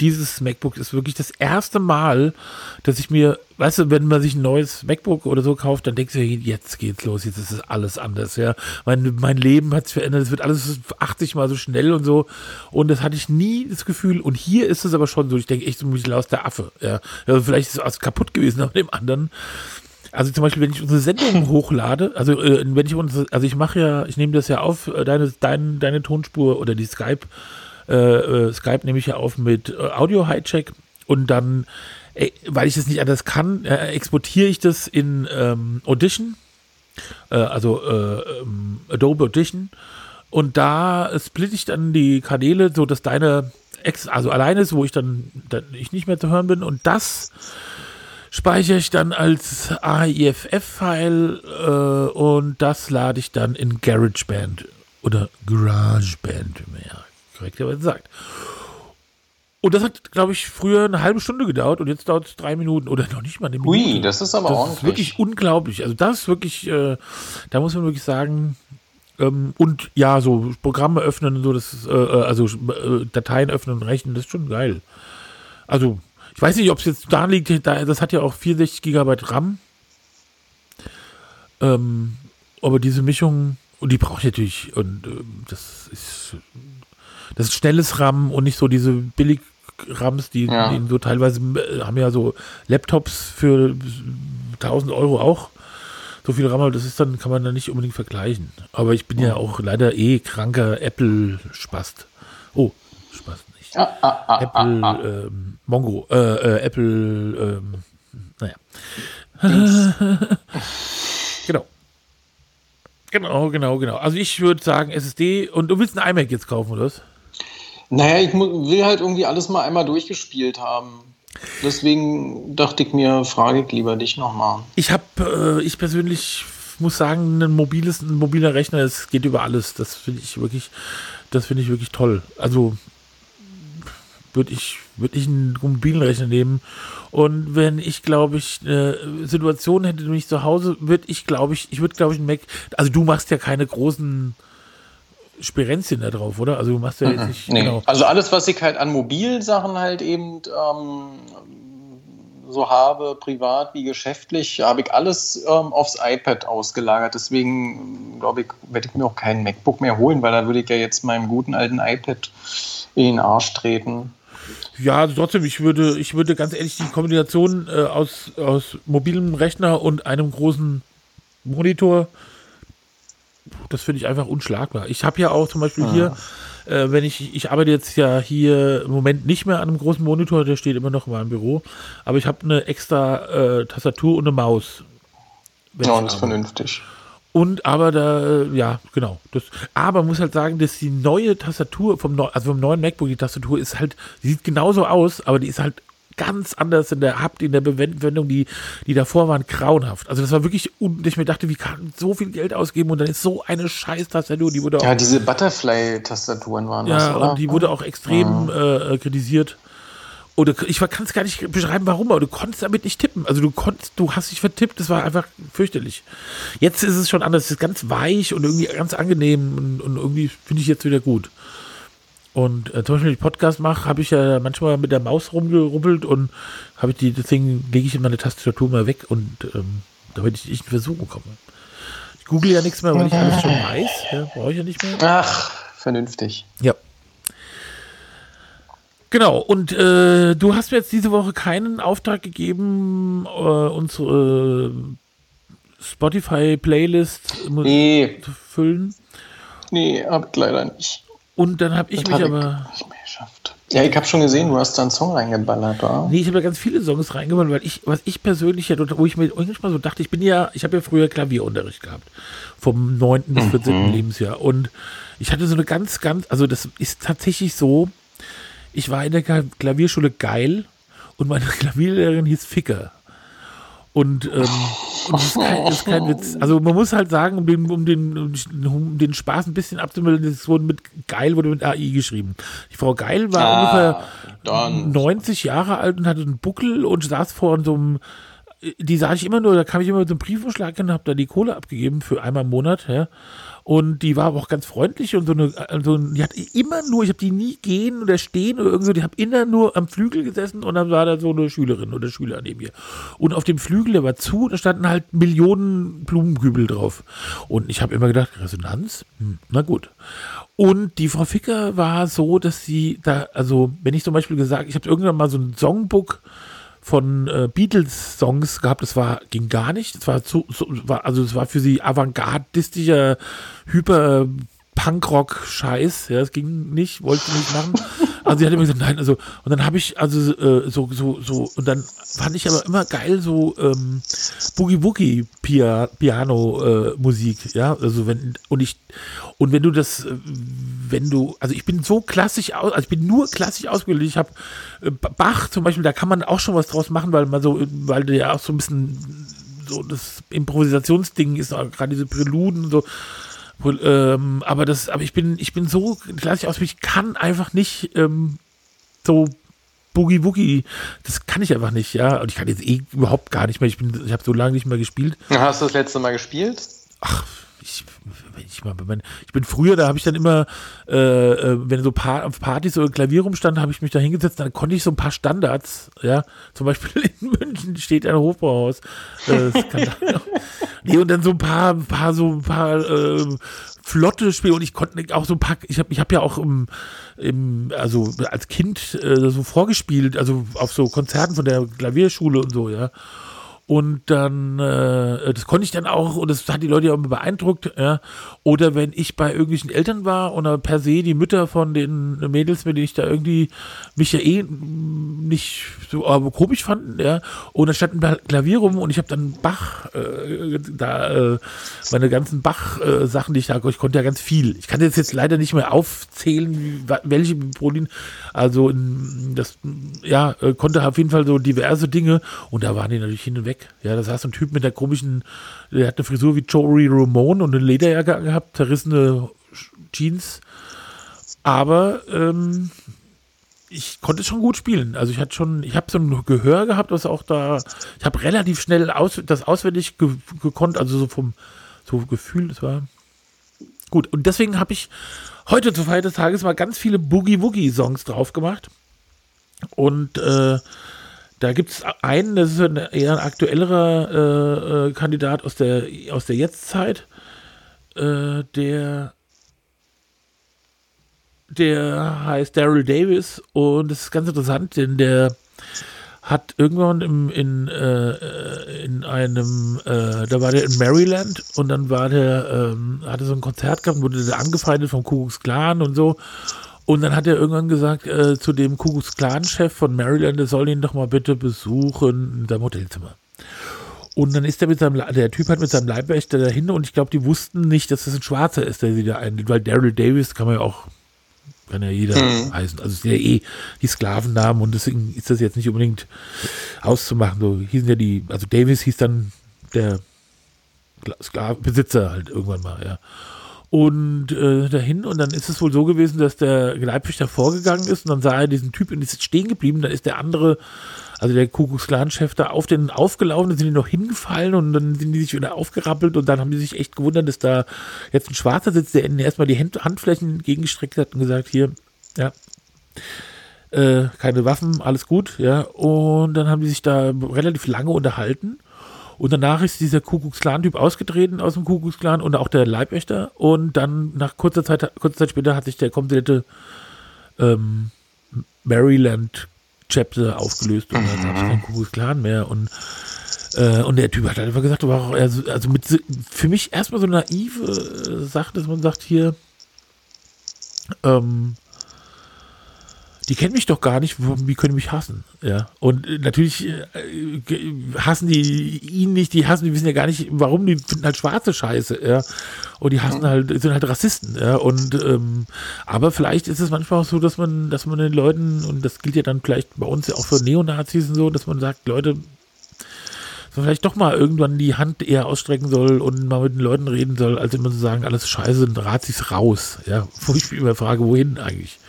dieses MacBook ist wirklich das erste Mal, dass ich mir, weißt du, wenn man sich ein neues MacBook oder so kauft, dann denkst du, jetzt geht's los, jetzt ist es alles anders, ja. Mein, mein Leben hat sich verändert, es wird alles 80 mal so schnell und so. Und das hatte ich nie das Gefühl. Und hier ist es aber schon so, ich denke echt so ein bisschen aus der Affe, ja. Also vielleicht ist es kaputt gewesen auf dem anderen. Also zum Beispiel, wenn ich unsere Sendung hochlade, also äh, wenn ich uns, also ich mache ja, ich nehme das ja auf, äh, deine, deine, deine Tonspur oder die Skype äh, äh, Skype nehme ich ja auf mit äh, Audio Hijack und dann, äh, weil ich das nicht anders kann, äh, exportiere ich das in ähm, Audition, äh, also ähm, Adobe Audition und da split ich dann die Kanäle, so dass deine Ex, also alleine ist, wo ich dann, dann ich nicht mehr zu hören bin und das speichere ich dann als AIFF-File äh, und das lade ich dann in GarageBand oder GarageBand, ja, korrekterweise sagt. Und das hat, glaube ich, früher eine halbe Stunde gedauert und jetzt dauert es drei Minuten oder noch nicht mal eine Minute. Ui, das ist aber das ordentlich. Ist wirklich unglaublich. Also das ist wirklich, äh, da muss man wirklich sagen, ähm, und ja, so Programme öffnen und so, das ist, äh, äh also äh, Dateien öffnen und rechnen, das ist schon geil. Also, ich weiß nicht, ob es jetzt da liegt, da, das hat ja auch 64 Gigabyte RAM. Ähm, aber diese Mischung, und die brauche ich natürlich, und äh, das ist das ist schnelles RAM und nicht so diese billig Rams, die, ja. die so teilweise äh, haben ja so Laptops für 1000 Euro auch. So viel RAM, das ist dann, kann man da nicht unbedingt vergleichen. Aber ich bin ja auch leider eh kranker Apple-Spast. Oh, Spast nicht. Ah, ah, ah, Apple, ah, ah. Ähm, Mongo, äh, äh, Apple, ähm, naja. genau. Genau, genau, genau. Also ich würde sagen SSD und du willst ein iMac jetzt kaufen, oder was? Naja, ich will halt irgendwie alles mal einmal durchgespielt haben. Deswegen dachte ich mir, frage ich lieber dich nochmal. Ich habe, äh, ich persönlich muss sagen, ein mobiles, ein mobiler Rechner, es geht über alles. Das finde ich wirklich, das finde ich wirklich toll. Also würde ich, würde ich einen mobilen Rechner nehmen. Und wenn ich, glaube ich, eine Situation hätte, mich zu Hause, würde ich, glaube ich, ich würde, glaube ich, ein Mac, also du machst ja keine großen Spirenzchen da drauf, oder? Also du machst ja jetzt mhm. nicht. Nee. Genau. Also alles, was ich halt an Mobilsachen halt eben ähm, so habe, privat wie geschäftlich, habe ich alles ähm, aufs iPad ausgelagert. Deswegen glaube ich, werde ich mir auch keinen MacBook mehr holen, weil da würde ich ja jetzt meinem guten alten iPad in den Arsch treten. Ja, also trotzdem, ich würde, ich würde ganz ehrlich die Kombination äh, aus, aus mobilem Rechner und einem großen Monitor das finde ich einfach unschlagbar. Ich habe ja auch zum Beispiel ah. hier, äh, wenn ich, ich arbeite jetzt ja hier im Moment nicht mehr an einem großen Monitor, der steht immer noch in meinem Büro, aber ich habe eine extra äh, Tastatur und eine Maus. Ja, das ist vernünftig. Und aber da, ja, genau. Das, aber muss halt sagen, dass die neue Tastatur vom, also vom neuen MacBook, die Tastatur ist halt, die sieht genauso aus, aber die ist halt ganz anders in der Habt, in der Bewendung, die, die davor waren, grauenhaft. Also das war wirklich, ich mir dachte, wie kann so viel Geld ausgeben und dann ist so eine scheiß Tastatur, die wurde auch. Ja, diese Butterfly-Tastaturen waren ja, das, oder? Und die wurde auch extrem ja. äh, kritisiert. Oder ich kann es gar nicht beschreiben, warum, aber du konntest damit nicht tippen. Also du konntest, du hast dich vertippt, das war einfach fürchterlich. Jetzt ist es schon anders, es ist ganz weich und irgendwie ganz angenehm und, und irgendwie finde ich jetzt wieder gut. Und äh, zum Beispiel, wenn ich Podcast mache, habe ich ja manchmal mit der Maus rumgerubbelt und habe ich die, deswegen lege ich meine Tastatur mal weg und ähm, damit ich nicht in Versuchung komme. Ich google ja nichts mehr, weil ich alles schon weiß. Ja, brauche ich ja nicht mehr. Ach, vernünftig. Ja. Genau, und äh, du hast mir jetzt diese Woche keinen Auftrag gegeben, äh, unsere Spotify-Playlist nee. zu füllen. nee, hab ich leider nicht. Und dann habe ich das mich hab aber. Ich. Ja, ich habe schon gesehen, du hast da einen Song reingeballert, oder? Nee, ich habe da ganz viele Songs reingeballert, weil ich, was ich persönlich ja, wo ich mir manchmal so dachte, ich bin ja, ich habe ja früher Klavierunterricht gehabt. Vom 9. bis 14. Mhm. Lebensjahr. Und ich hatte so eine ganz, ganz, also das ist tatsächlich so, ich war in der Klavierschule geil und meine Klavierlehrerin hieß Ficker. Und, ähm, und das, ist kein, das, ist kein, Witz. Also man muss halt sagen, um den, um den, um den Spaß ein bisschen abzumüllen, das wurde mit Geil wurde mit AI geschrieben. Die Frau Geil war ah, ungefähr dann. 90 Jahre alt und hatte einen Buckel und saß vor so einem die sah ich immer nur, da kam ich immer mit so einem Briefumschlag und habe da die Kohle abgegeben für einmal im Monat, ja. Und die war aber auch ganz freundlich und so eine, so die hat immer nur, ich habe die nie gehen oder stehen oder irgendwo, die habe immer nur am Flügel gesessen und dann war da so eine Schülerin oder Schüler neben mir. Und auf dem Flügel, der war zu, da standen halt Millionen Blumenkübel drauf. Und ich habe immer gedacht, Resonanz? Hm, na gut. Und die Frau Ficker war so, dass sie da, also wenn ich zum Beispiel gesagt, ich habe irgendwann mal so ein Songbook von äh, Beatles-Songs gehabt. Das war, ging gar nicht. Das war zu, so, war, also es war für sie avantgardistischer, hyper Punkrock-Scheiß. Ja, das ging nicht, wollte nicht machen. Also sie hat immer gesagt, nein, also, und dann habe ich, also äh, so, so, so, und dann fand ich aber immer geil so ähm, Boogie Woogie Pia Piano äh, Musik, ja, also wenn, und ich, und wenn du das, äh, wenn du, also ich bin so klassisch aus, also ich bin nur klassisch ausgebildet, ich habe äh, Bach zum Beispiel, da kann man auch schon was draus machen, weil man so, weil der ja auch so ein bisschen so das Improvisationsding ist, gerade diese Präluden und so, ähm, aber das, aber ich bin, ich bin so klassisch aus, ich kann einfach nicht ähm, so Boogie Woogie, das kann ich einfach nicht, ja. Und ich kann jetzt eh überhaupt gar nicht mehr. Ich bin, ich habe so lange nicht mehr gespielt. Hast du das letzte Mal gespielt? Ach, ich, ich, ich bin früher, da habe ich dann immer, äh, äh wenn so auf Partys oder Klavier rumstand, habe ich mich da hingesetzt, dann konnte ich so ein paar Standards, ja, zum Beispiel in München steht ein Hofbauhaus. Äh, nee, und dann so ein paar, paar so ein paar äh, flotte Spiele und ich konnte auch so ein paar, ich habe ich hab ja auch im, im, also als Kind äh, so vorgespielt, also auf so Konzerten von der Klavierschule und so, ja. Und dann, äh, das konnte ich dann auch, und das hat die Leute auch immer beeindruckt, ja. Oder wenn ich bei irgendwelchen Eltern war und per se die Mütter von den Mädels, mit denen ich da irgendwie mich ja eh nicht so aber komisch fanden, ja. Und da stand ein Klavier rum und ich habe dann Bach, äh, da, äh, meine ganzen Bach-Sachen, die ich da, ich konnte ja ganz viel. Ich kann jetzt jetzt leider nicht mehr aufzählen, welche Prolin, also das, ja, äh, konnte auf jeden Fall so diverse Dinge und da waren die natürlich hin und weg weg. Ja, da saß ein Typ mit der komischen, der hat eine Frisur wie Joey Ramone und eine Lederjacke gehabt, zerrissene Jeans. Aber ähm, ich konnte schon gut spielen. Also ich hatte schon, ich habe so ein Gehör gehabt, was auch da, ich habe relativ schnell aus, das auswendig ge gekonnt, also so vom so Gefühl, das war gut. Und deswegen habe ich heute zur Feier des Tages mal ganz viele Boogie-Woogie-Songs drauf gemacht. Und äh, da gibt es einen, das ist ein eher ein aktuellerer äh, äh, Kandidat aus der, aus der Jetztzeit, äh, der, der heißt Daryl Davis und das ist ganz interessant, denn der hat irgendwann im, in, äh, in einem, äh, da war der in Maryland und dann war der, ähm, hatte so ein Konzert gehabt, wurde der angefeindet vom Kuckucks Clan und so und dann hat er irgendwann gesagt äh, zu dem Kugus Clan-Chef von Maryland, er soll ihn doch mal bitte besuchen in seinem Hotelzimmer. Und dann ist er mit seinem, der Typ hat mit seinem Leibwächter dahin und ich glaube, die wussten nicht, dass das ein Schwarzer ist, der sie da einlädt, weil Daryl Davis kann man ja auch, kann ja jeder mhm. heißen. Also es sind ja eh die Sklavennamen und deswegen ist das jetzt nicht unbedingt auszumachen. So hießen ja die, also Davis hieß dann der Sklavenbesitzer halt irgendwann mal, ja und äh, dahin. Und dann ist es wohl so gewesen, dass der Leibwächter vorgegangen ist und dann sah er diesen Typ und ist stehen geblieben, dann ist der andere, also der Kuckucksklan-Chef da auf den aufgelaufen, dann sind die noch hingefallen und dann sind die sich wieder aufgerappelt. Und dann haben die sich echt gewundert, dass da jetzt ein Schwarzer sitzt, der ihnen erstmal die Hand, Handflächen entgegengestreckt hat und gesagt, hier, ja, äh, keine Waffen, alles gut, ja, und dann haben die sich da relativ lange unterhalten und danach ist dieser Kuckucksklan-Typ ausgetreten aus dem Kuckucksklan und auch der Leibwächter. Und dann nach kurzer Zeit, kurzer Zeit später hat sich der komplette ähm, Maryland Chapter aufgelöst und dann gab es keinen Kuckucksklan mehr. Und, äh, und der Typ hat einfach gesagt, war auch, also, also mit, für mich erstmal so eine naive äh, Sache, dass man sagt, hier, ähm, die kennen mich doch gar nicht, wie können die mich hassen? Ja. Und äh, natürlich äh, hassen die ihn nicht, die hassen, die wissen ja gar nicht, warum, die finden halt schwarze Scheiße, ja. Und die hassen halt, sind halt Rassisten, ja. Und ähm, aber vielleicht ist es manchmal auch so, dass man, dass man den Leuten, und das gilt ja dann vielleicht bei uns ja auch für Neonazis und so, dass man sagt, Leute, dass man vielleicht doch mal irgendwann die Hand eher ausstrecken soll und mal mit den Leuten reden soll, als immer zu sagen, alles scheiße, und Razis raus. Ja, wo ich mich immer frage, wohin eigentlich?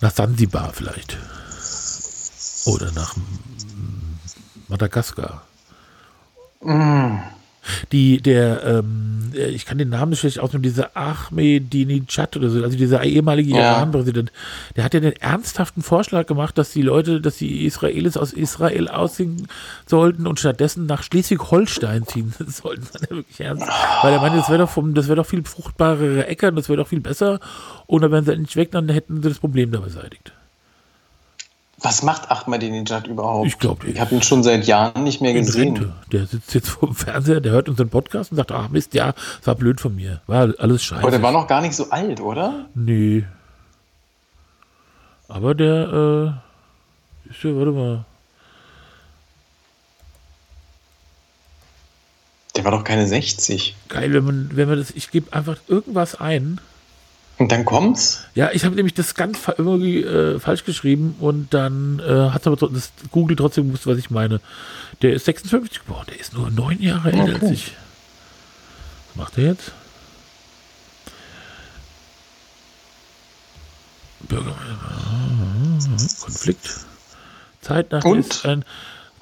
Nach Sansibar vielleicht. Oder nach Madagaskar. Mm. Die, der, ähm, ich kann den Namen nicht schlecht ausnehmen, dieser Ahmedinejad oder so, also dieser ehemalige ja. Iran-Präsident, der hat ja den ernsthaften Vorschlag gemacht, dass die Leute, dass die Israelis aus Israel ausziehen sollten und stattdessen nach Schleswig-Holstein ziehen sollten. Weil er meinte, das wäre doch vom, das wäre doch viel fruchtbarere Äcker und das wäre doch viel besser. Und dann wären sie endlich weg, dann hätten sie das Problem da beseitigt. Was macht Ahmadinejad überhaupt? Ich glaube, ich habe ihn schon seit Jahren nicht mehr gesehen. Rente. Der sitzt jetzt vor dem Fernseher, der hört unseren Podcast und sagt, ach Mist, ja, das war blöd von mir. War alles scheiße. Aber der war noch gar nicht so alt, oder? Nee. Aber der, äh, ist ja, warte mal. Der war doch keine 60. Geil, wenn man, wenn man das, ich gebe einfach irgendwas ein und dann kommt's? Ja, ich habe nämlich das ganz irgendwie äh, falsch geschrieben und dann äh, hat aber das Google trotzdem gewusst, was ich meine. Der ist 56 geworden, der ist nur neun Jahre älter okay. als ich. Was macht er jetzt? Bürgermeister. Konflikt. Zeit nach ist ein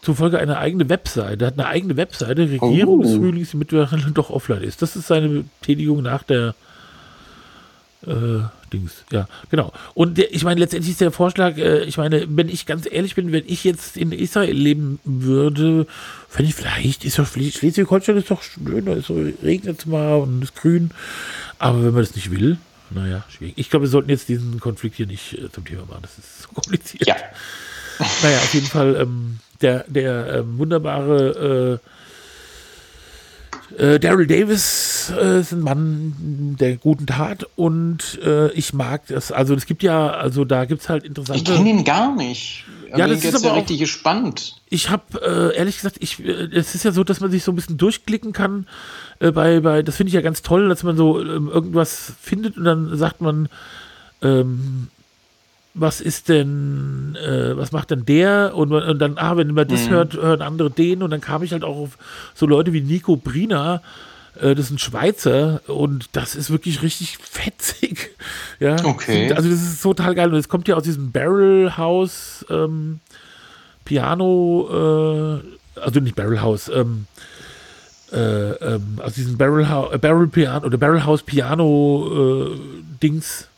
zufolge eine eigene Webseite. Er hat eine eigene Webseite, Regierung oh. des Frühlings, die mittlerweile doch offline ist. Das ist seine Betätigung nach der äh, Dings, ja, genau. Und der, ich meine, letztendlich ist der Vorschlag, äh, ich meine, wenn ich ganz ehrlich bin, wenn ich jetzt in Israel leben würde, fände ich vielleicht, ist doch Schleswig-Holstein ist doch schön, da ist so, regnet es mal und ist grün. Aber wenn man das nicht will, naja, schwierig. Ich glaube, wir sollten jetzt diesen Konflikt hier nicht äh, zum Thema machen. Das ist so kompliziert. Ja. Naja, auf jeden Fall, ähm, der, der ähm, wunderbare äh, Daryl Davis äh, ist ein Mann der guten Tat und äh, ich mag das. Also es gibt ja, also da gibt es halt interessante. Ich kenne ihn gar nicht. Aber ja, das ist aber ja richtig gespannt. Ich habe äh, ehrlich gesagt, ich, äh, es ist ja so, dass man sich so ein bisschen durchklicken kann. Äh, bei, bei, das finde ich ja ganz toll, dass man so ähm, irgendwas findet und dann sagt man, ähm, was ist denn, äh, was macht denn der? Und, und, dann, ah, wenn man das mhm. hört, hören andere den. Und dann kam ich halt auch auf so Leute wie Nico Brina, äh, das ist ein Schweizer und das ist wirklich richtig fetzig. Ja, okay. Also das ist total geil. Und es kommt ja aus diesem Barrel House ähm, Piano, äh, also nicht Barrel House, ähm, äh, ähm, aus diesem Barrel, House, äh, Barrel Piano oder Barrel House Piano äh, Dings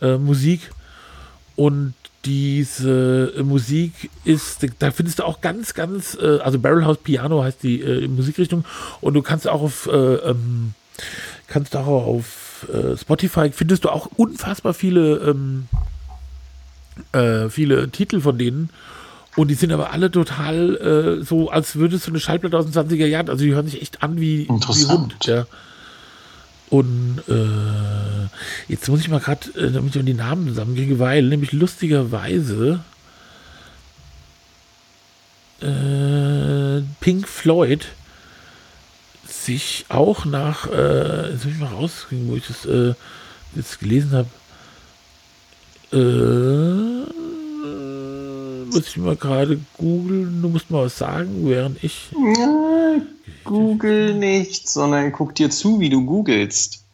Musik und diese äh, Musik ist, da findest du auch ganz, ganz, äh, also Barrelhouse Piano heißt die äh, Musikrichtung. Und du kannst auch auf, äh, ähm, kannst auch auf Spotify findest du auch unfassbar viele, ähm, äh, viele Titel von denen. Und die sind aber alle total so, als würdest du eine Schallplatte aus den 20er Jahren, also die hören sich echt an wie, wie Hund, ja. Und äh, jetzt muss ich mal gerade, äh, damit ich die Namen zusammenkriege, weil nämlich lustigerweise äh, Pink Floyd sich auch nach, äh, jetzt muss ich mal rauskriegen, wo ich das äh, jetzt gelesen habe, äh, muss ich mal gerade googeln, du musst mal was sagen, während ich. Ja, Google nicht, sondern guck dir zu, wie du googelst.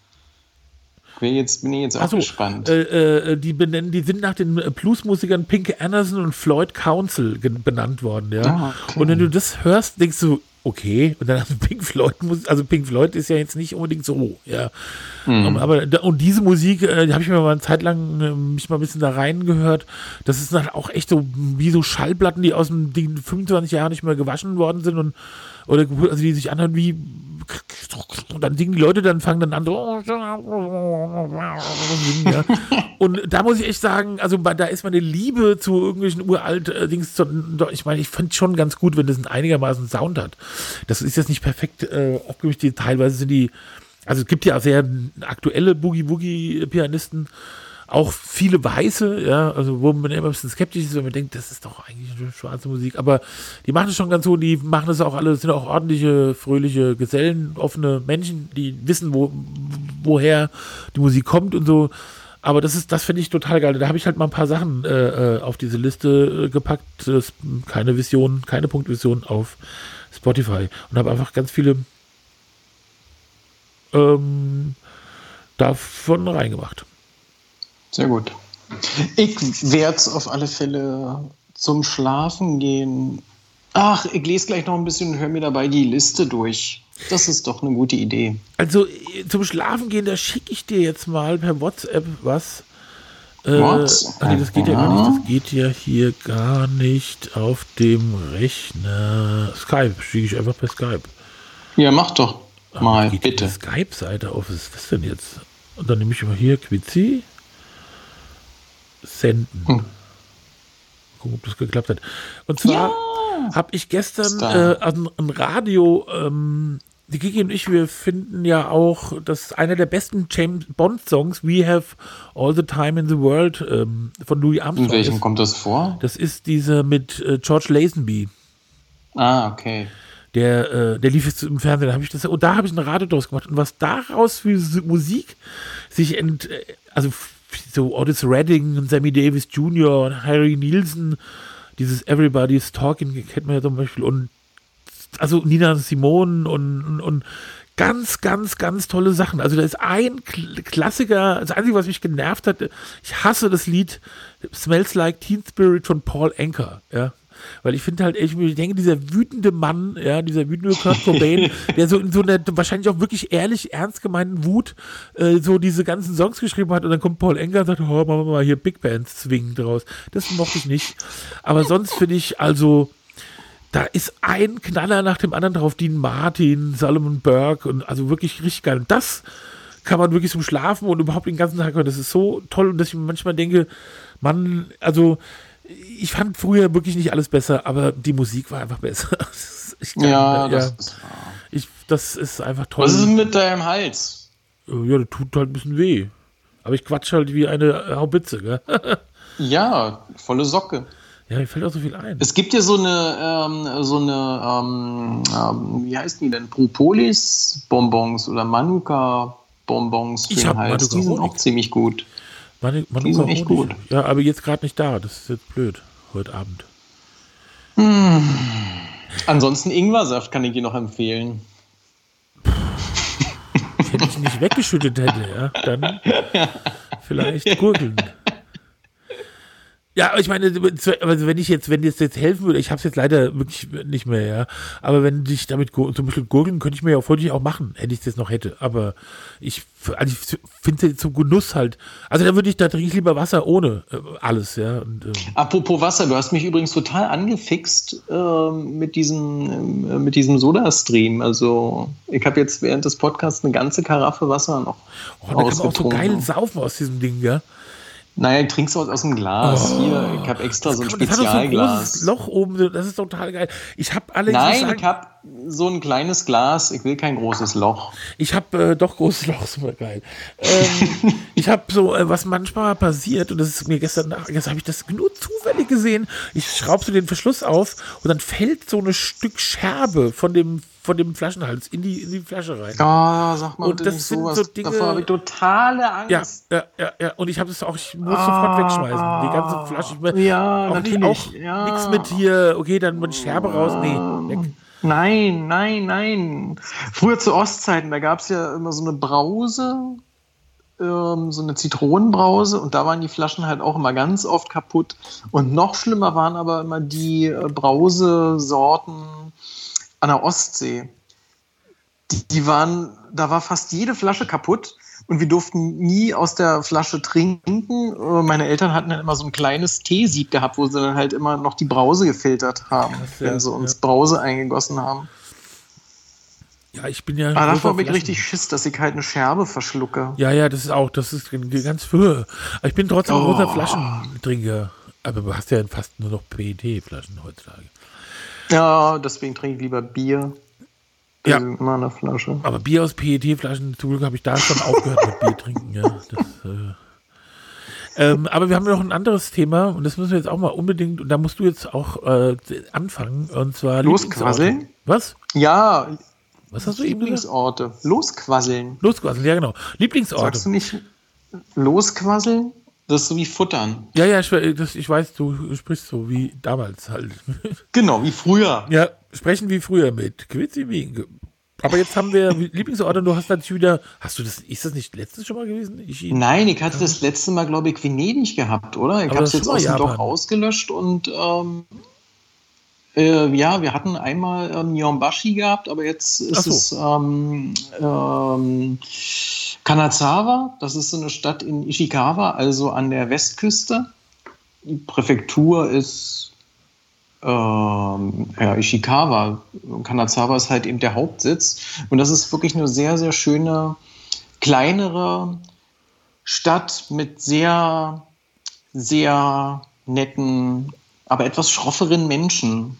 Jetzt bin ich jetzt auch Achso, gespannt. Äh, äh, die benennen, die sind nach den Bluesmusikern Pink Anderson und Floyd Council benannt worden, ja. Okay. Und wenn du das hörst, denkst du, okay, und dann hast du Pink Floyd, also Pink Floyd ist ja jetzt nicht unbedingt so, ja. Mhm. Aber, und diese Musik, äh, die habe ich mir mal eine Zeit lang äh, mich mal ein bisschen da reingehört. Das ist dann auch echt so wie so Schallplatten, die aus den 25 Jahren nicht mehr gewaschen worden sind und oder also die sich anhören wie und dann singen die Leute, dann fangen dann an ja. und da muss ich echt sagen, also da ist meine Liebe zu irgendwelchen uralt äh, Dings, ich meine, ich fand schon ganz gut, wenn das einen einigermaßen Sound hat. Das ist jetzt nicht perfekt äh, abgemischt, teilweise sind die also es gibt ja sehr aktuelle Boogie-Woogie-Pianisten, auch viele Weiße, ja, also wo man immer ein bisschen skeptisch ist, wenn man denkt, das ist doch eigentlich schwarze Musik, aber die machen es schon ganz so, die machen es auch alle, sind auch ordentliche, fröhliche Gesellen, offene Menschen, die wissen, wo, woher die Musik kommt und so. Aber das ist, das finde ich total geil. Da habe ich halt mal ein paar Sachen äh, äh auf diese Liste äh, gepackt. Das, keine Vision, keine Punktvision auf Spotify. Und habe einfach ganz viele ähm, davon reingemacht. Sehr gut. Ich werde auf alle Fälle zum Schlafen gehen. Ach, ich lese gleich noch ein bisschen und höre mir dabei die Liste durch. Das ist doch eine gute Idee. Also zum Schlafen gehen, da schicke ich dir jetzt mal per WhatsApp was. Äh, WhatsApp? Nee, das geht ja gar nicht. Das geht ja hier gar nicht auf dem Rechner. Skype schicke ich einfach per Skype. Ja, mach doch mal, geht bitte. Skype-Seite auf. Was ist das denn jetzt? Und dann nehme ich mal hier Quizi. Senden. Hm. Gucken, ob das geklappt hat. Und zwar ja. habe ich gestern äh, ein, ein Radio ähm, die Gigi und ich, wir finden ja auch, dass einer der besten James Bond Songs, We Have All the Time in the World, ähm, von Louis Armstrong. In welchem ist. kommt das vor? Das ist diese mit äh, George Lazenby. Ah, okay. Der, äh, der lief jetzt im Fernsehen, da habe ich das, und da habe ich ein Radio draus gemacht. Und was daraus für Musik sich ent, äh, also so Otis Redding Sammy Davis Jr. und Harry Nielsen, dieses Everybody's Talking kennt man ja zum Beispiel und also Nina Simone und, und, und ganz, ganz, ganz tolle Sachen. Also da ist ein Klassiker, das Einzige, was mich genervt hat, ich hasse das Lied Smells Like Teen Spirit von Paul Anker, ja. Weil ich finde halt, ich denke, dieser wütende Mann, ja, dieser wütende Kurt Cobain, der so in so einer wahrscheinlich auch wirklich ehrlich, ernst gemeinten Wut äh, so diese ganzen Songs geschrieben hat und dann kommt Paul Enger und sagt, oh, machen wir mal hier Big Bands zwingen draus. Das mochte ich nicht. Aber sonst finde ich also, da ist ein Knaller nach dem anderen drauf, Dean Martin, Solomon Burke und also wirklich richtig geil. Und das kann man wirklich zum Schlafen und überhaupt den ganzen Tag hören. Das ist so toll und dass ich manchmal denke, man, also ich fand früher wirklich nicht alles besser, aber die Musik war einfach besser. Kann, ja, das ja, ist wahr. Ich, das ist einfach toll. Was ist mit deinem Hals? Ja, das tut halt ein bisschen weh. Aber ich quatsch halt wie eine Haubitze, gell? ja, volle Socke. Ja, mir fällt auch so viel ein. Es gibt ja so eine, ähm, so eine, ähm, ähm, wie heißt die denn? Propolis-Bonbons oder Manuka-Bonbons für den Hals. Die sind auch ziemlich gut. Manu Manuka die sind echt gut. Ja, aber jetzt gerade nicht da. Das ist jetzt blöd. Heute Abend. Hm. Ansonsten Ingwersaft kann ich dir noch empfehlen. Wenn ich nicht weggeschüttet hätte, ja, dann vielleicht Gurgeln. Ja, ich meine, also wenn ich jetzt, wenn dir jetzt helfen würde, ich habe es jetzt leider wirklich nicht mehr, ja. Aber wenn dich damit zum Beispiel gurgeln, könnte ich mir ja auch wirklich auch machen, hätte ich es jetzt noch hätte. Aber ich, also ich finde es zum Genuss halt. Also da würde ich, da trinke ich lieber Wasser ohne äh, alles, ja. Und, ähm. Apropos Wasser, du hast mich übrigens total angefixt äh, mit diesem, äh, mit diesem Soda-Stream. Also ich habe jetzt während des Podcasts eine ganze Karaffe Wasser noch. Oh, da kann man auch so geil saufen aus diesem Ding, ja. Naja, ich trink's aus, aus dem Glas. Oh, Hier, ich habe extra so ein Spezialglas. So ein Loch oben, das ist total geil. Ich habe alle. Nein, sagen, ich habe so ein kleines Glas. Ich will kein großes Loch. Ich habe äh, doch großes Loch, super geil. Ähm, ich habe so, äh, was manchmal passiert, und das ist mir gestern Nacht, jetzt habe ich das nur zufällig gesehen. Ich schraube so den Verschluss auf und dann fällt so ein Stück Scherbe von dem von dem Flaschenhals in die, in die Flasche rein. Oh, sag mal, und das sind sowas. so Dinge. Davor habe ich totale Angst. Ja, ja, ja, ja. Und ich habe es auch, ich muss ah, sofort wegschmeißen. Die ganze Flasche. Ich, ja, auch natürlich. Nicht, auch ja. nichts mit hier, okay, dann mit Scherbe raus. Nee, weg. Nein, nein, nein. Früher zu Ostzeiten, da gab es ja immer so eine Brause, ähm, so eine Zitronenbrause und da waren die Flaschen halt auch immer ganz oft kaputt. Und noch schlimmer waren aber immer die äh, Brausesorten, an der Ostsee. Die, die waren, da war fast jede Flasche kaputt und wir durften nie aus der Flasche trinken. Äh, meine Eltern hatten dann immer so ein kleines Teesieb gehabt, wo sie dann halt immer noch die Brause gefiltert haben, Krass, wenn sie uns ja. Brause eingegossen haben. Ja, ich bin ja. Aber davor habe ich richtig Schiss, dass ich halt eine Scherbe verschlucke. Ja, ja, das ist auch, das ist ganz. Aber ich bin trotzdem oh. großer Flaschentrinker. Aber du hast ja fast nur noch PET-Flaschen heutzutage. Ja, deswegen trinke ich lieber Bier. Ja. Immer eine Flasche. Aber Bier aus PET-Flaschen, zum Glück habe ich da schon aufgehört mit Bier trinken. Ja, das, äh ähm, aber wir haben noch ein anderes Thema und das müssen wir jetzt auch mal unbedingt, und da musst du jetzt auch äh, anfangen, und zwar Losquasseln? Was? Ja. Was hast du eben Lieblingsorte. Losquasseln. Losquasseln, ja genau. Lieblingsorte. Sagst du nicht losquasseln? Das ist so wie futtern. Ja, ja, ich, das, ich weiß, du sprichst so wie damals halt. Genau, wie früher. Ja, sprechen wie früher mit Quitzi wie. Aber jetzt haben wir Lieblingsorte und du hast natürlich wieder, hast du das, ist das nicht letztes schon mal gewesen? Ich, Nein, ich hatte das letzte Mal, glaube ich, Venedig gehabt, oder? Ich habe es jetzt aus dem Doc ausgelöscht und ähm, äh, ja, wir hatten einmal ähm, Yombashi gehabt, aber jetzt ist so. es ähm, ähm, Kanazawa, das ist so eine Stadt in Ishikawa, also an der Westküste. Die Präfektur ist ähm, ja, Ishikawa. Kanazawa ist halt eben der Hauptsitz. Und das ist wirklich eine sehr, sehr schöne, kleinere Stadt mit sehr, sehr netten, aber etwas schrofferen Menschen.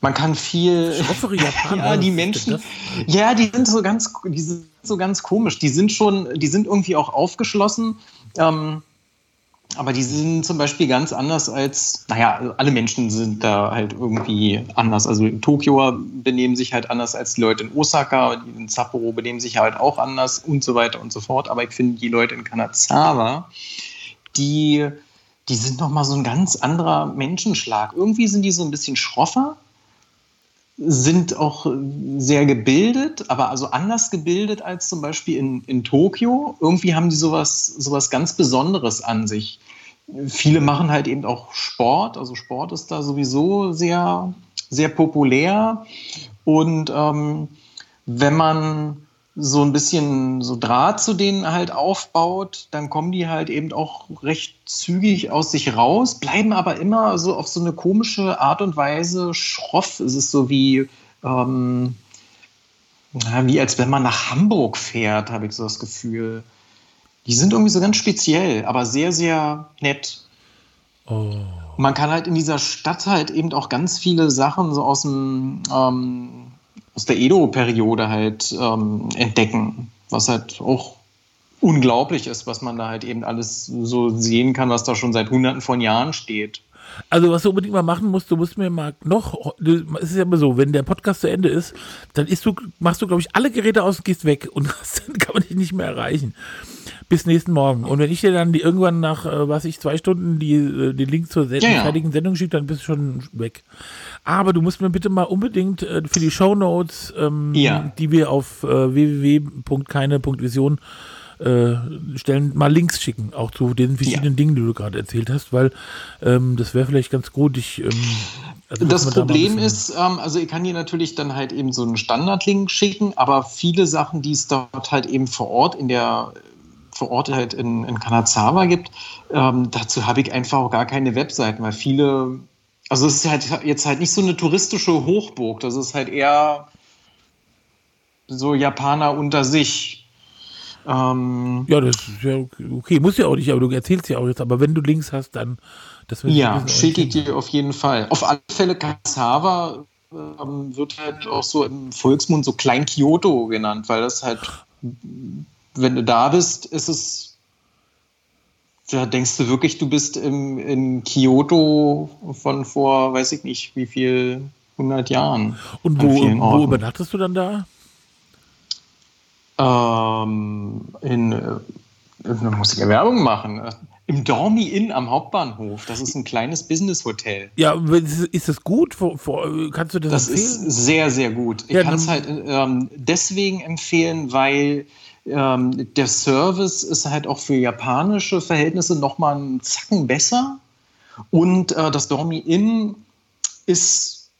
Man kann viel. Schroffere Japaner. ja, die Menschen. Ja, die sind so ganz, die sind so ganz komisch. Die sind schon, die sind irgendwie auch aufgeschlossen. Ähm, aber die sind zum Beispiel ganz anders als, naja, alle Menschen sind da halt irgendwie anders. Also in Tokio benehmen sich halt anders als die Leute in Osaka, die in Sapporo benehmen sich halt auch anders und so weiter und so fort. Aber ich finde, die Leute in Kanazawa, die, die sind nochmal so ein ganz anderer Menschenschlag. Irgendwie sind die so ein bisschen schroffer, sind auch sehr gebildet, aber also anders gebildet als zum Beispiel in, in Tokio. Irgendwie haben die sowas, sowas ganz Besonderes an sich. Viele machen halt eben auch Sport, also Sport ist da sowieso sehr, sehr populär. Und ähm, wenn man so ein bisschen so Draht zu denen halt aufbaut, dann kommen die halt eben auch recht zügig aus sich raus, bleiben aber immer so auf so eine komische Art und Weise schroff. Es ist so wie, ähm, wie als wenn man nach Hamburg fährt, habe ich so das Gefühl. Die sind irgendwie so ganz speziell, aber sehr, sehr nett. Oh. Man kann halt in dieser Stadt halt eben auch ganz viele Sachen so aus dem ähm, aus der Edo-Periode halt ähm, entdecken, was halt auch unglaublich ist, was man da halt eben alles so sehen kann, was da schon seit Hunderten von Jahren steht. Also was du unbedingt mal machen musst, du musst mir mal noch, es ist ja immer so, wenn der Podcast zu Ende ist, dann du, machst du, glaube ich, alle Geräte aus und gehst weg und dann kann man dich nicht mehr erreichen. Bis nächsten Morgen. Und wenn ich dir dann die, irgendwann nach, äh, was ich, zwei Stunden die, äh, den Link zur ja, ja. fertigen Sendung schicke, dann bist du schon weg. Aber du musst mir bitte mal unbedingt äh, für die Show Notes, ähm, ja. die wir auf äh, www.keine.vision äh, stellen, mal Links schicken, auch zu den verschiedenen ja. Dingen, die du gerade erzählt hast, weil ähm, das wäre vielleicht ganz gut. Ich, ähm, also das Problem da ist, ähm, also ich kann dir natürlich dann halt eben so einen Standardlink schicken, aber viele Sachen, die es dort halt eben vor Ort in der vor Ort halt in, in Kanazawa gibt, ähm, dazu habe ich einfach auch gar keine Webseiten, weil viele also es ist halt jetzt halt nicht so eine touristische Hochburg, das ist halt eher so Japaner unter sich. Ähm, ja, das ist ja okay, muss ja auch nicht, aber du erzählst ja auch jetzt, aber wenn du Links hast, dann das Ja, schicke ich dir auf jeden Fall. Auf alle Fälle Kasawa ähm, wird halt auch so im Volksmund so Klein Kyoto genannt, weil das halt, wenn du da bist, ist es da denkst du wirklich, du bist im, in Kyoto von vor, weiß ich nicht, wie viel, 100 Jahren. Und wo, wo übernachtest du dann da? Ähm, in, äh, da muss ich ja Werbung machen. Im Dormi Inn am Hauptbahnhof. Das ist ein kleines Business-Hotel. Ja, ist das gut? Kannst du das, das empfehlen? Das ist sehr, sehr gut. Ich ja, kann es halt ähm, deswegen empfehlen, weil ähm, der Service ist halt auch für japanische Verhältnisse nochmal einen Zacken besser. Und äh, das Dormi Inn ist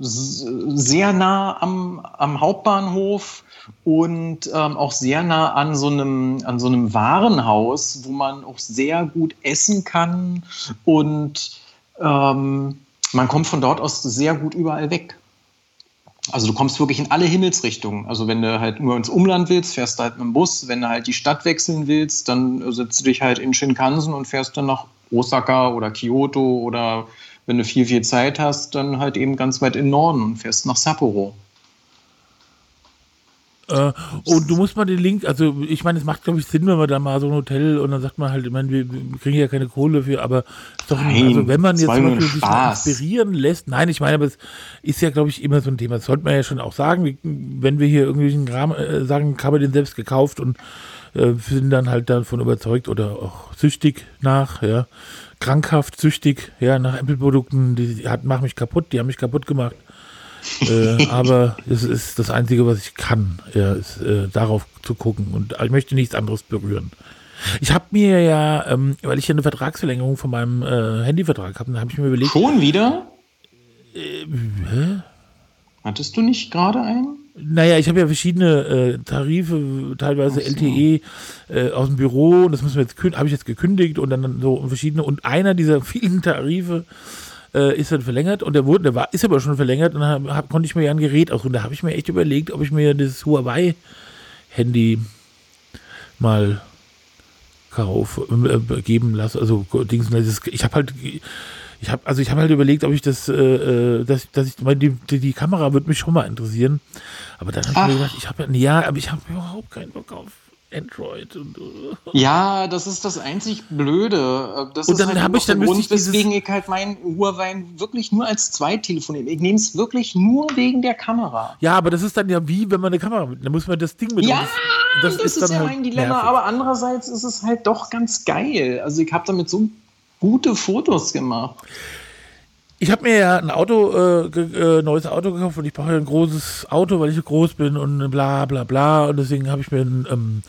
sehr nah am, am Hauptbahnhof und ähm, auch sehr nah an so, einem, an so einem Warenhaus, wo man auch sehr gut essen kann und ähm, man kommt von dort aus sehr gut überall weg. Also du kommst wirklich in alle Himmelsrichtungen. Also wenn du halt nur ins Umland willst, fährst du halt mit dem Bus. Wenn du halt die Stadt wechseln willst, dann setzt du dich halt in Shinkansen und fährst dann nach Osaka oder Kyoto oder wenn du viel, viel Zeit hast, dann halt eben ganz weit in Norden und fährst nach Sapporo. Äh, und du musst mal den Link, also ich meine, es macht, glaube ich, Sinn, wenn man da mal so ein Hotel und dann sagt man halt, ich meine, wir, kriegen ja keine Kohle für, aber ist doch, nein, also wenn man jetzt zum Beispiel sich mal inspirieren lässt, nein, ich meine, aber es ist ja, glaube ich, immer so ein Thema, das sollte man ja schon auch sagen, wenn wir hier irgendwelchen Rahmen äh, sagen, haben wir den selbst gekauft und äh, sind dann halt davon überzeugt oder auch süchtig nach, ja, krankhaft süchtig, ja, nach Apple-Produkten, die hat, machen mich kaputt, die haben mich kaputt gemacht äh, aber es ist das Einzige, was ich kann, ja, ist äh, darauf zu gucken. Und ich möchte nichts anderes berühren. Ich habe mir ja, ähm, weil ich ja eine Vertragsverlängerung von meinem äh, Handyvertrag habe, dann habe ich mir überlegt. Schon wieder? Äh, hä? Hattest du nicht gerade einen? Naja, ich habe ja verschiedene äh, Tarife, teilweise so. LTE äh, aus dem Büro und das müssen wir jetzt habe ich jetzt gekündigt und dann so verschiedene und einer dieser vielen Tarife äh, ist dann verlängert und der wurde, der war, ist aber schon verlängert und dann hab, konnte ich mir ja ein Gerät aussuchen. Da habe ich mir echt überlegt, ob ich mir das Huawei-Handy mal kauf, äh, geben lasse. Also Dings, ich habe halt, ich habe, also ich habe halt überlegt, ob ich das, äh, äh dass, dass ich, meine, die, die Kamera würde mich schon mal interessieren. Aber dann habe ich mir gedacht, ich habe ja, aber ich habe überhaupt keinen Bock auf Android. Und, uh. Ja, das ist das einzig Blöde. Das und dann halt habe ich dann Grund, ich weswegen ich halt mein Huawei wirklich nur als Zweittelefon nehme. Ich nehme es wirklich nur wegen der Kamera. Ja, aber das ist dann ja wie, wenn man eine Kamera mit, dann muss man das Ding mit. Ja, das, das, das ist, ist ja halt mein Dilemma. Nervig. Aber andererseits ist es halt doch ganz geil. Also ich habe damit so gute Fotos gemacht. Ich habe mir ja ein Auto, äh, äh, neues Auto gekauft und ich brauche ja ein großes Auto, weil ich so groß bin und bla bla bla. Und deswegen habe ich mir ein ähm,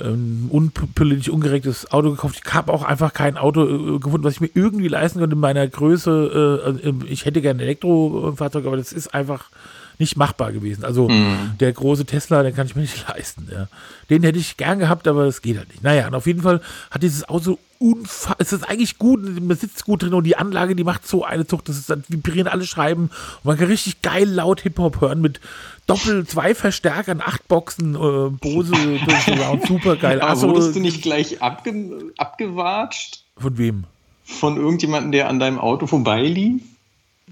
ähm, unpolitisch ungerechtes Auto gekauft. Ich habe auch einfach kein Auto äh, gefunden, was ich mir irgendwie leisten könnte in meiner Größe. Äh, also, ich hätte gerne ein Elektrofahrzeug, aber das ist einfach nicht machbar gewesen. Also mhm. der große Tesla, den kann ich mir nicht leisten. Ja. Den hätte ich gern gehabt, aber das geht halt nicht. Naja, und auf jeden Fall hat dieses Auto unfassbar, es ist eigentlich gut, man sitzt gut drin und die Anlage, die macht so eine Zucht, das ist dann vibrieren alle Schreiben und man kann richtig geil laut Hip-Hop hören mit Doppel, zwei Verstärkern, acht Boxen, äh, Bose, Surround, super geil. Aber also, wurdest du nicht gleich abge abgewatscht? Von wem? Von irgendjemandem, der an deinem Auto vorbeilief?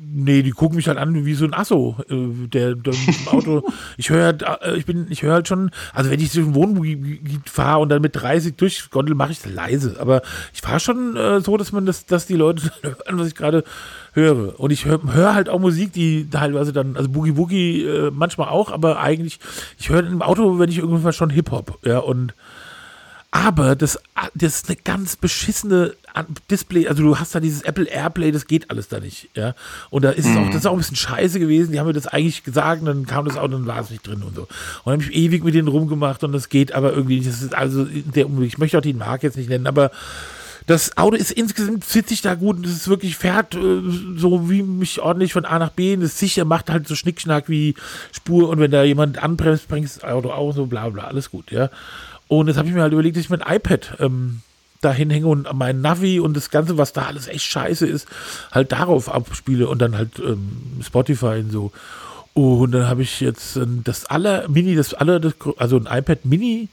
Nee, die gucken mich halt an wie so ein Asso, äh, der, der im Auto. ich höre halt, äh, ich bin, ich höre halt schon, also wenn ich durch ein Wohngebiet fahre und dann mit 30 durch Gondel mache ich es leise. Aber ich fahre schon äh, so, dass man das, dass die Leute hören, was ich gerade höre. Und ich höre hör halt auch Musik, die teilweise dann, also Boogie Woogie äh, manchmal auch, aber eigentlich, ich höre im Auto, wenn ich irgendwann schon Hip-Hop, ja, und aber das, das ist eine ganz beschissene Display, also du hast da dieses Apple Airplay, das geht alles da nicht, ja. Und da ist es auch, mhm. das ist auch ein bisschen scheiße gewesen. Die haben mir das eigentlich gesagt, und dann kam das auch, und dann war es nicht drin und so. Und dann habe ich ewig mit denen rumgemacht und das geht aber irgendwie nicht. Das ist also der Umweg. Ich möchte auch den Markt jetzt nicht nennen, aber das Auto ist insgesamt sich da gut und es ist wirklich fährt äh, so wie mich ordentlich von A nach B und ist sicher, macht halt so Schnickschnack wie Spur und wenn da jemand anbremst, bringt das Auto auch so bla bla, alles gut, ja. Und jetzt habe ich mir halt überlegt, dass ich mein iPad ähm, da hinhänge und mein Navi und das Ganze, was da alles echt scheiße ist, halt darauf abspiele und dann halt ähm, Spotify und so. Und dann habe ich jetzt äh, das aller Mini, das aller, das, also ein iPad Mini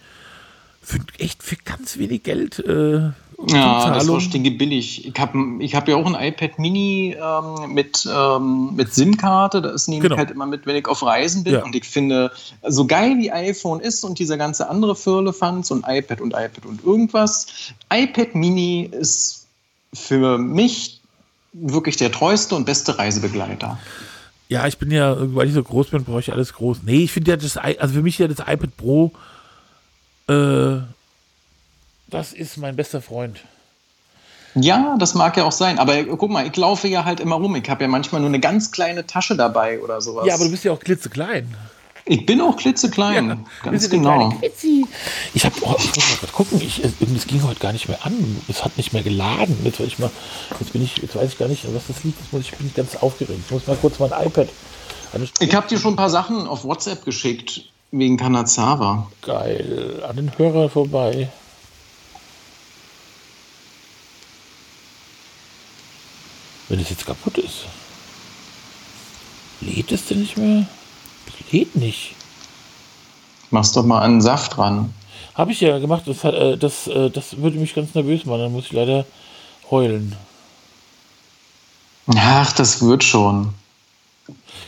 für echt für ganz wenig Geld äh, ja, das war stinke billig. Ich habe ich hab ja auch ein iPad Mini ähm, mit, ähm, mit SIM-Karte. Da ist nehme genau. ich halt immer mit, wenn ich auf Reisen bin. Ja. Und ich finde, so geil wie iPhone ist und dieser ganze andere Firlefanz und iPad und iPad und irgendwas, iPad Mini ist für mich wirklich der treueste und beste Reisebegleiter. Ja, ich bin ja, weil ich so groß bin, brauche ich alles groß. Nee, ich finde ja das, also für mich ja das iPad Pro äh, das ist mein bester Freund. Ja, das mag ja auch sein. Aber guck mal, ich laufe ja halt immer rum. Ich habe ja manchmal nur eine ganz kleine Tasche dabei oder sowas. Ja, aber du bist ja auch klitzeklein. Ich bin auch klitzeklein, ja, ganz genau. Ich habe, oh, ich muss mal gucken, ich, es ging heute gar nicht mehr an. Es hat nicht mehr geladen. Jetzt, ich mal, jetzt, bin ich, jetzt weiß ich gar nicht, was das liegt. Jetzt muss ich, bin ich ganz aufgeregt. Ich muss mal kurz mein iPad. Ich habe dir schon ein paar Sachen auf WhatsApp geschickt wegen Kanazawa. Geil. An den Hörer vorbei. Wenn es jetzt kaputt ist. Lädt es denn nicht mehr? Es lädt nicht. Machst doch mal einen Saft dran. Habe ich ja gemacht. Das, äh, das, äh, das würde mich ganz nervös machen. Dann muss ich leider heulen. Ach, das wird schon.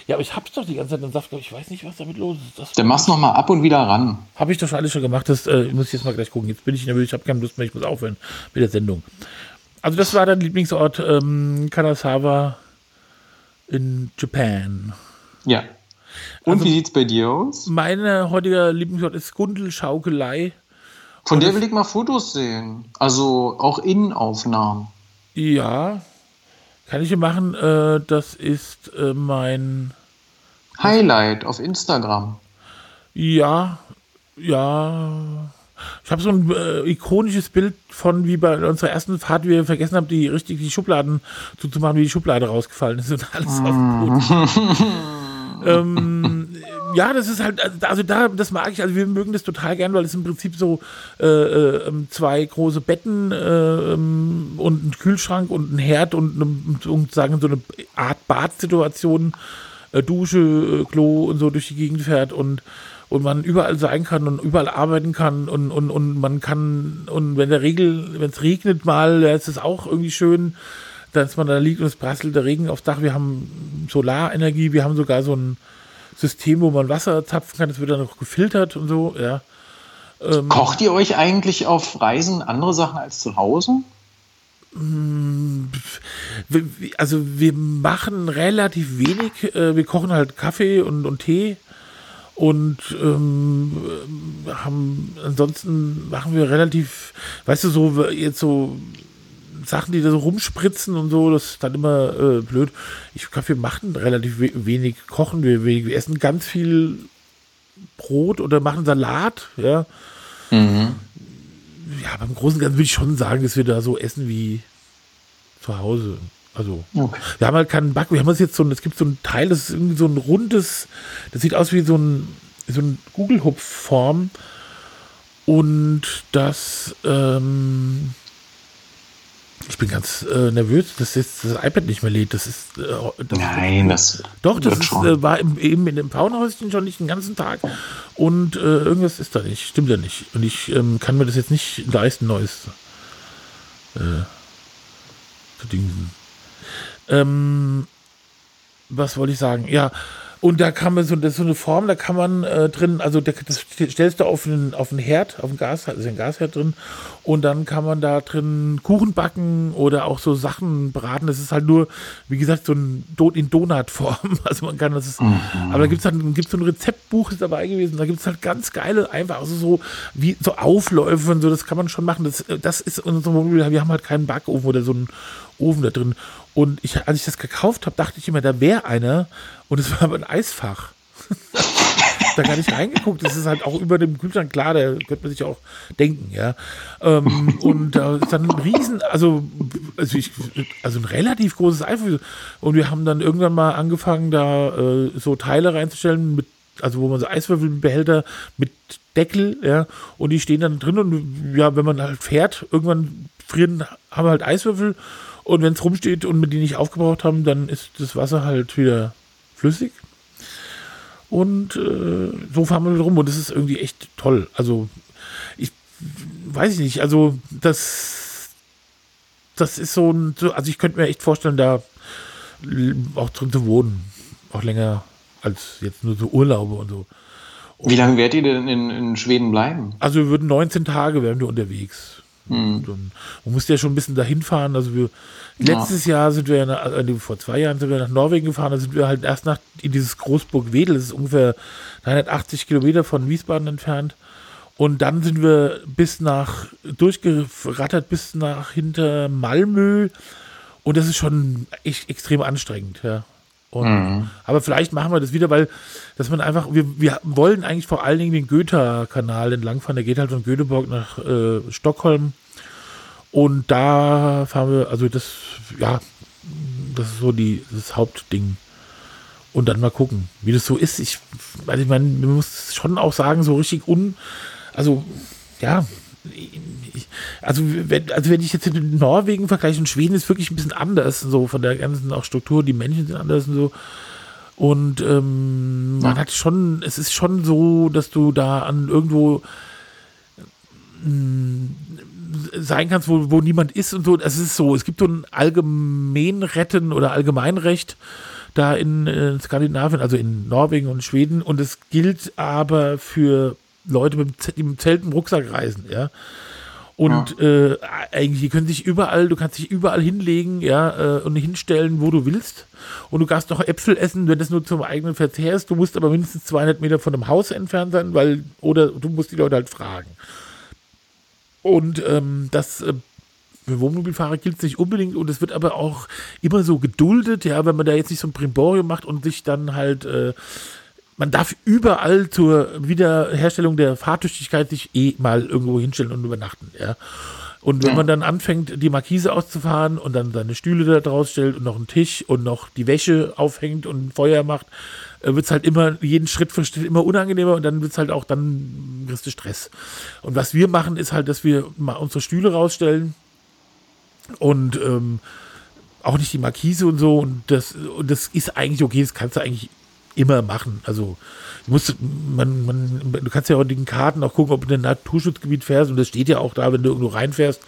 Ja, aber ich hab's doch die ganze Zeit im Saft, ich weiß nicht, was damit los ist. Das Dann mach's noch mal ab und wieder ran. Habe ich doch alles schon gemacht, das äh, muss ich jetzt mal gleich gucken. Jetzt bin ich nervös, ich habe keine Lust mehr, ich muss aufhören mit der Sendung. Also das war dein Lieblingsort, ähm, Kanazawa in Japan. Ja. Und also, wie sieht's bei dir aus? Meine heutige Lieblingsort ist Gundelschaukelei. Von der will ich mal Fotos sehen. Also auch Innenaufnahmen. Ja, kann ich hier machen. Äh, das ist äh, mein Highlight auf Instagram. Ja, ja. Ich habe so ein äh, ikonisches Bild von, wie bei unserer ersten Fahrt, wie wir vergessen haben, die richtig die Schubladen zuzumachen, wie die Schublade rausgefallen ist und alles auf dem Boden. ähm, ja, das ist halt, also da, das mag ich, also wir mögen das total gern, weil es im Prinzip so äh, äh, zwei große Betten äh, und ein Kühlschrank und ein Herd und, und sagen so eine Art Badsituation, äh, Dusche, äh, Klo und so durch die Gegend fährt und und man überall sein kann und überall arbeiten kann und, und, und man kann, und wenn der Regel, wenn es regnet mal, ist es auch irgendwie schön, dass man da liegt und es prasselt der Regen aufs Dach. Wir haben Solarenergie, wir haben sogar so ein, System, wo man Wasser zapfen kann. Das wird dann noch gefiltert und so, ja. Ähm, Kocht ihr euch eigentlich auf Reisen andere Sachen als zu Hause? Mm, also wir machen relativ wenig. Äh, wir kochen halt Kaffee und, und Tee und ähm, haben ansonsten machen wir relativ, weißt du, so jetzt so Sachen, die da so rumspritzen und so, das ist dann immer äh, blöd. Ich glaube, wir machen relativ wenig Kochen, wir, wir, essen ganz viel Brot oder machen Salat, ja. Mhm. Ja, beim Großen und Ganzen würde ich schon sagen, dass wir da so essen wie zu Hause. Also, okay. wir haben halt keinen Back, wir haben jetzt so ein, es gibt so ein Teil, das ist irgendwie so ein rundes, das sieht aus wie so ein, so ein Google-Hupf-Form. Und das, ähm, ich bin ganz äh, nervös, dass jetzt das iPad nicht mehr lädt. Das ist. Äh, das Nein, das. Doch, das ist, äh, war im, eben in dem Frauenhäuschen schon nicht den ganzen Tag. Und äh, irgendwas ist da nicht. Stimmt ja nicht. Und ich ähm, kann mir das jetzt nicht leisten, Neues äh, zu dingen. Ähm, was wollte ich sagen? Ja, und da kann man so, das ist so eine Form, da kann man äh, drin, also das stellst du auf einen, auf einen Herd, auf einen Gas, also ein Gasherd drin, und dann kann man da drin Kuchen backen oder auch so Sachen braten. Das ist halt nur, wie gesagt, so ein Do in Donutform. Also man kann das ist, mhm. aber da gibt es halt gibt's so ein Rezeptbuch ist dabei gewesen. Da gibt es halt ganz geile, einfach also so wie so Aufläufe und so, das kann man schon machen. Das, das ist unser Mobil. Wir haben halt keinen Backofen oder so einen Ofen da drin. Und ich, als ich das gekauft habe, dachte ich immer, da wäre einer. Und es war aber ein Eisfach. da gar nicht reingeguckt. Das ist halt auch über dem Kühlschrank, klar, da könnte man sich auch denken, ja. Ähm, und da ist dann ein Riesen, also, also, ich, also ein relativ großes Eisfach. Und wir haben dann irgendwann mal angefangen, da äh, so Teile reinzustellen, mit, also wo man so Eiswürfelbehälter mit Deckel, ja, und die stehen dann drin und ja, wenn man halt fährt, irgendwann frieren, haben wir halt Eiswürfel und wenn es rumsteht und wir die nicht aufgebraucht haben, dann ist das Wasser halt wieder flüssig. Und äh, so fahren wir rum und das ist irgendwie echt toll. Also, ich weiß ich nicht, also das, das ist so ein, also ich könnte mir echt vorstellen, da auch drin zu wohnen. Auch länger als jetzt nur so Urlaube und so. Und Wie lange werdet ihr denn in, in Schweden bleiben? Also wir würden 19 Tage wären wir unterwegs. Mhm. Man musste ja schon ein bisschen dahin fahren. Also wir, letztes ja. Jahr sind wir, nach, also vor zwei Jahren sind wir nach Norwegen gefahren. Da sind wir halt erst nach in dieses Großburg Wedel. Das ist ungefähr 380 Kilometer von Wiesbaden entfernt. Und dann sind wir bis nach, durchgerattert bis nach hinter Malmö. Und das ist schon echt extrem anstrengend, ja. Und, mhm. Aber vielleicht machen wir das wieder, weil dass man einfach, wir, wir wollen eigentlich vor allen Dingen den Goethe-Kanal entlangfahren. Der geht halt von Göteborg nach äh, Stockholm. Und da fahren wir, also das, ja, das ist so die, das Hauptding. Und dann mal gucken, wie das so ist. Ich, also ich meine, man muss schon auch sagen, so richtig un, also ja, also wenn, also wenn ich jetzt mit Norwegen vergleiche und Schweden ist wirklich ein bisschen anders, so von der ganzen auch Struktur, die Menschen sind anders und so. Und ähm, man hat schon, es ist schon so, dass du da an irgendwo mh, mm, sein kannst, wo, wo niemand ist und so. Es ist so, es gibt so ein Allgemeinretten oder Allgemeinrecht, da in, in Skandinavien, also in Norwegen und Schweden. Und es gilt aber für Leute mit dem Zelt im Rucksack reisen, ja. Und ja. äh, eigentlich, die können sich überall, du kannst dich überall hinlegen, ja, äh, und hinstellen, wo du willst. Und du kannst noch Äpfel essen, wenn das nur zum eigenen Verzehr ist. Du musst aber mindestens 200 Meter von einem Haus entfernt sein, weil, oder du musst die Leute halt fragen. Und ähm, das äh, für Wohnmobilfahrer gilt es nicht unbedingt und es wird aber auch immer so geduldet, ja, wenn man da jetzt nicht so ein Primborium macht und sich dann halt äh, man darf überall zur Wiederherstellung der Fahrtüchtigkeit sich eh mal irgendwo hinstellen und übernachten, ja. Und wenn ja. man dann anfängt, die Markise auszufahren und dann seine Stühle da draus stellt und noch einen Tisch und noch die Wäsche aufhängt und ein Feuer macht, äh, wird es halt immer, jeden Schritt für Schritt immer unangenehmer und dann wird es halt auch, dann kriegst du Stress. Und was wir machen, ist halt, dass wir mal unsere Stühle rausstellen und ähm, auch nicht die Markise und so. Und das, und das ist eigentlich okay, das kannst du eigentlich immer machen. Also du musst, man, man, du kannst ja auch in den Karten auch gucken, ob du in ein Naturschutzgebiet fährst und das steht ja auch da, wenn du irgendwo reinfährst.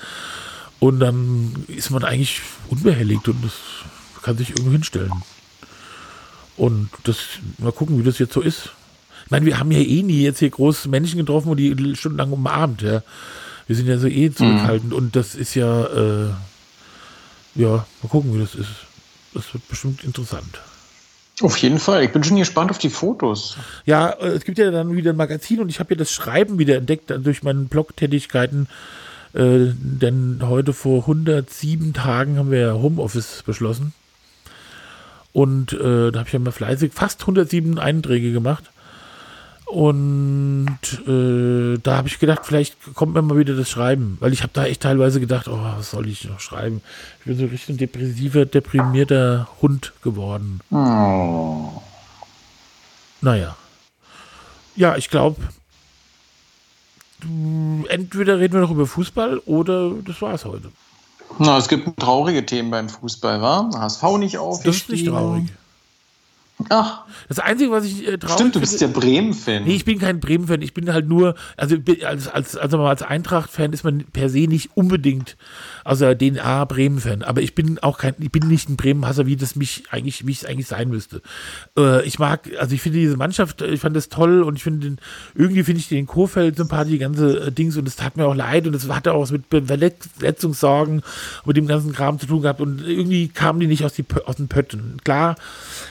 Und dann ist man eigentlich unbehelligt und das kann sich irgendwo hinstellen. Und das, mal gucken, wie das jetzt so ist. Ich meine, wir haben ja eh nie jetzt hier große Menschen getroffen und die stundenlang umarmt, ja. Wir sind ja so eh zurückhaltend mhm. und das ist ja, äh, ja, mal gucken, wie das ist. Das wird bestimmt interessant. Auf jeden Fall. Ich bin schon gespannt auf die Fotos. Ja, äh, es gibt ja dann wieder ein Magazin und ich habe ja das Schreiben wieder entdeckt durch meine Blog-Tätigkeiten. Äh, denn heute vor 107 Tagen haben wir Homeoffice beschlossen. Und äh, da habe ich ja mal fleißig fast 107 Einträge gemacht. Und äh, da habe ich gedacht, vielleicht kommt mir mal wieder das Schreiben, weil ich habe da echt teilweise gedacht, oh, was soll ich noch schreiben? Ich bin so richtig ein depressiver, deprimierter Hund geworden. Oh. Naja. Ja, ich glaube, entweder reden wir noch über Fußball oder das war es heute. Na, es gibt traurige Themen beim Fußball, war? HSV nicht auf. Das ist nicht traurig. Ach. Das Einzige, was ich äh, traurig Stimmt, du bist ja Bremen-Fan. Nee, ich bin kein Bremen-Fan. Ich bin halt nur, also als, als, also als Eintracht-Fan ist man per se nicht unbedingt, also den A Bremen-Fan. Aber ich bin auch kein, ich bin nicht ein Bremen-Hasser, wie das mich eigentlich, wie ich es eigentlich sein müsste. Äh, ich mag, also ich finde diese Mannschaft, ich fand das toll und ich finde den, irgendwie finde ich den Kofeld sympathisch, die ganze äh, Dings und es tat mir auch leid und es hatte auch was mit Verletzungssorgen, mit dem ganzen Kram zu tun gehabt und irgendwie kamen die nicht aus, die, aus den Pötten. Klar,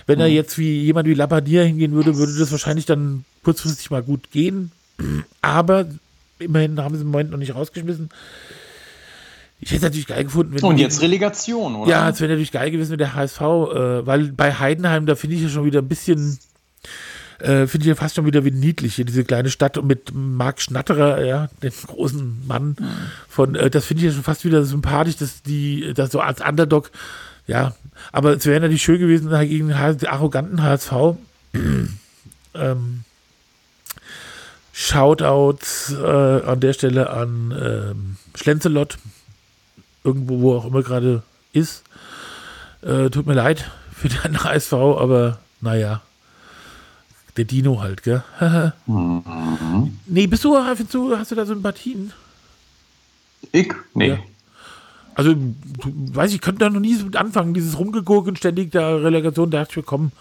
wenn er mhm. jetzt wie jemand wie Labadier hingehen würde, würde das wahrscheinlich dann kurzfristig mal gut gehen. Aber immerhin haben sie im Moment noch nicht rausgeschmissen. Ich hätte es natürlich geil gefunden, wenn. Und jetzt Relegation, oder? Ja, es wäre natürlich geil gewesen mit der HSV, äh, weil bei Heidenheim, da finde ich ja schon wieder ein bisschen, äh, finde ich ja fast schon wieder wie niedlich, hier diese kleine Stadt mit Marc Schnatterer, ja, dem großen Mann mhm. von, äh, das finde ich ja schon fast wieder sympathisch, dass die, dass so als Underdog ja, aber es wäre natürlich schön gewesen gegen den arroganten HSV. ähm, Shoutouts äh, an der Stelle an ähm, Schlenzelot, irgendwo, wo auch immer gerade ist. Äh, tut mir leid für den HSV, aber naja, der Dino halt, gell? mhm. Nee, bist du, hast du, hast du da Sympathien? Ich? Nee. Ja. Also, weiß ich, könnte da noch nie mit anfangen, dieses Rumgegurken ständig der Relegation, da dachte ich komm,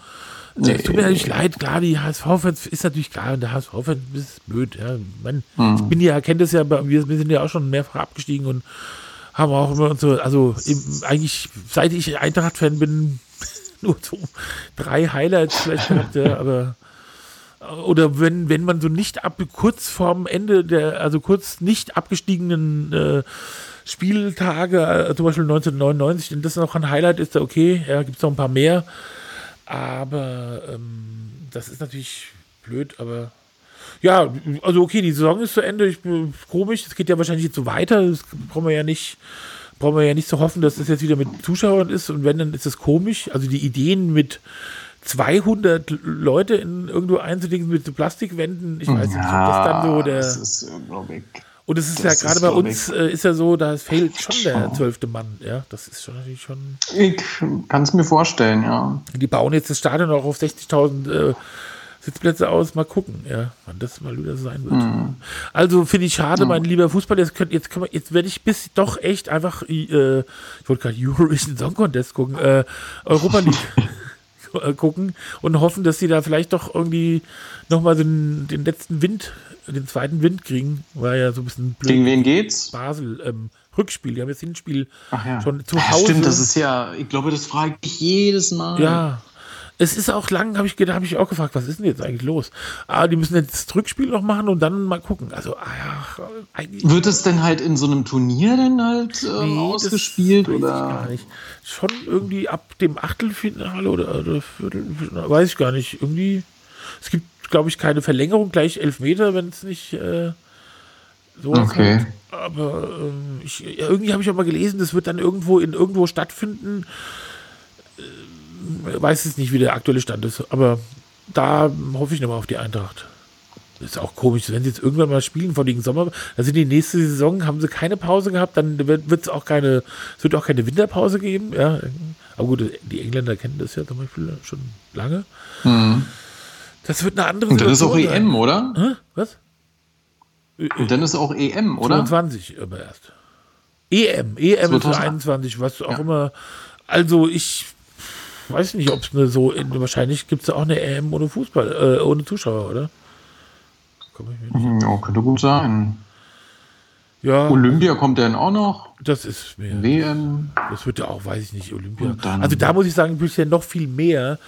nee. es tut mir natürlich leid, klar, die HSV-Fans ist natürlich klar, und der HSV-Fan ist blöd, ja. Man, mhm. Ich bin ja, kennt es ja, wir, wir sind ja auch schon mehrfach abgestiegen und haben auch immer so, also im, eigentlich, seit ich Eintracht-Fan bin, nur so drei Highlights vielleicht gehabt, ja, aber oder wenn, wenn man so nicht ab, kurz vorm Ende der, also kurz nicht abgestiegenen äh, Spieltage, äh, zum Beispiel 1999, wenn das noch ein Highlight ist, okay, ja, gibt es noch ein paar mehr. Aber ähm, das ist natürlich blöd, aber ja, also okay, die Saison ist zu Ende. Ich bin komisch, es geht ja wahrscheinlich jetzt so weiter. Das brauchen wir ja nicht, brauchen wir ja nicht zu hoffen, dass das jetzt wieder mit Zuschauern ist. Und wenn, dann ist es komisch. Also die Ideen mit 200 Leute in irgendwo einzulegen mit Plastikwänden, ich weiß ja, nicht, ob das dann so der. Das ist, glaube ich und es ist das ja gerade bei uns, äh, ist ja so, da fehlt schon der zwölfte Mann. Ja, das ist schon natürlich schon. Ich kann es mir vorstellen, ja. Die bauen jetzt das Stadion auch auf 60.000 äh, Sitzplätze aus. Mal gucken, ja, wann das mal wieder sein wird. Mhm. Also finde ich schade, mhm. mein lieber Fußball. Jetzt, könnt, jetzt, jetzt werde ich bis doch echt einfach, äh, ich wollte gerade Eurovision Song Contest gucken, äh, Europa League. gucken und hoffen, dass sie da vielleicht doch irgendwie nochmal so den, den letzten Wind, den zweiten Wind kriegen. War ja so ein bisschen blöd. Gegen wen geht's? Basel, ähm, Rückspiel. Die haben jetzt Hinspiel ja. schon zu Hause. Ja, stimmt, das ist ja, ich glaube, das frage ich jedes Mal. Ja, es ist auch lang, habe ich gedacht, habe ich auch gefragt, was ist denn jetzt eigentlich los? Ah, die müssen jetzt das Rückspiel noch machen und dann mal gucken. Also, ah ja, eigentlich. Wird es denn halt in so einem Turnier denn halt ähm, nee, ausgespielt oder? gar nicht. Schon irgendwie ab dem Achtelfinale oder, oder Viertelfinale, weiß ich gar nicht. Irgendwie, es gibt, glaube ich, keine Verlängerung, gleich elf Meter, wenn es nicht äh, so okay. Halt. Aber ähm, ich, irgendwie habe ich auch mal gelesen, das wird dann irgendwo in irgendwo stattfinden weiß es nicht, wie der aktuelle Stand ist, aber da hoffe ich nochmal auf die Eintracht. Das ist auch komisch, wenn sie jetzt irgendwann mal spielen vor dem Sommer, also die nächste Saison haben sie keine Pause gehabt, dann wird es auch keine, es wird auch keine Winterpause geben, ja. Aber gut, die Engländer kennen das ja zum Beispiel schon lange. Mhm. Das wird eine andere Und dann ist auch EM, sein. oder? Hä? Was? Und dann ist auch EM, oder? 22 aber erst. EM, EM ist 21, was auch ja. immer. Also ich weiß nicht, ob es eine so, wahrscheinlich gibt es ja auch eine EM ohne Fußball, äh, ohne Zuschauer, oder? Ja, könnte gut sein. Ja. Olympia kommt dann auch noch. Das ist mehr. WM. Das wird ja auch, weiß ich nicht, Olympia. Also da muss ich sagen, ja noch viel mehr,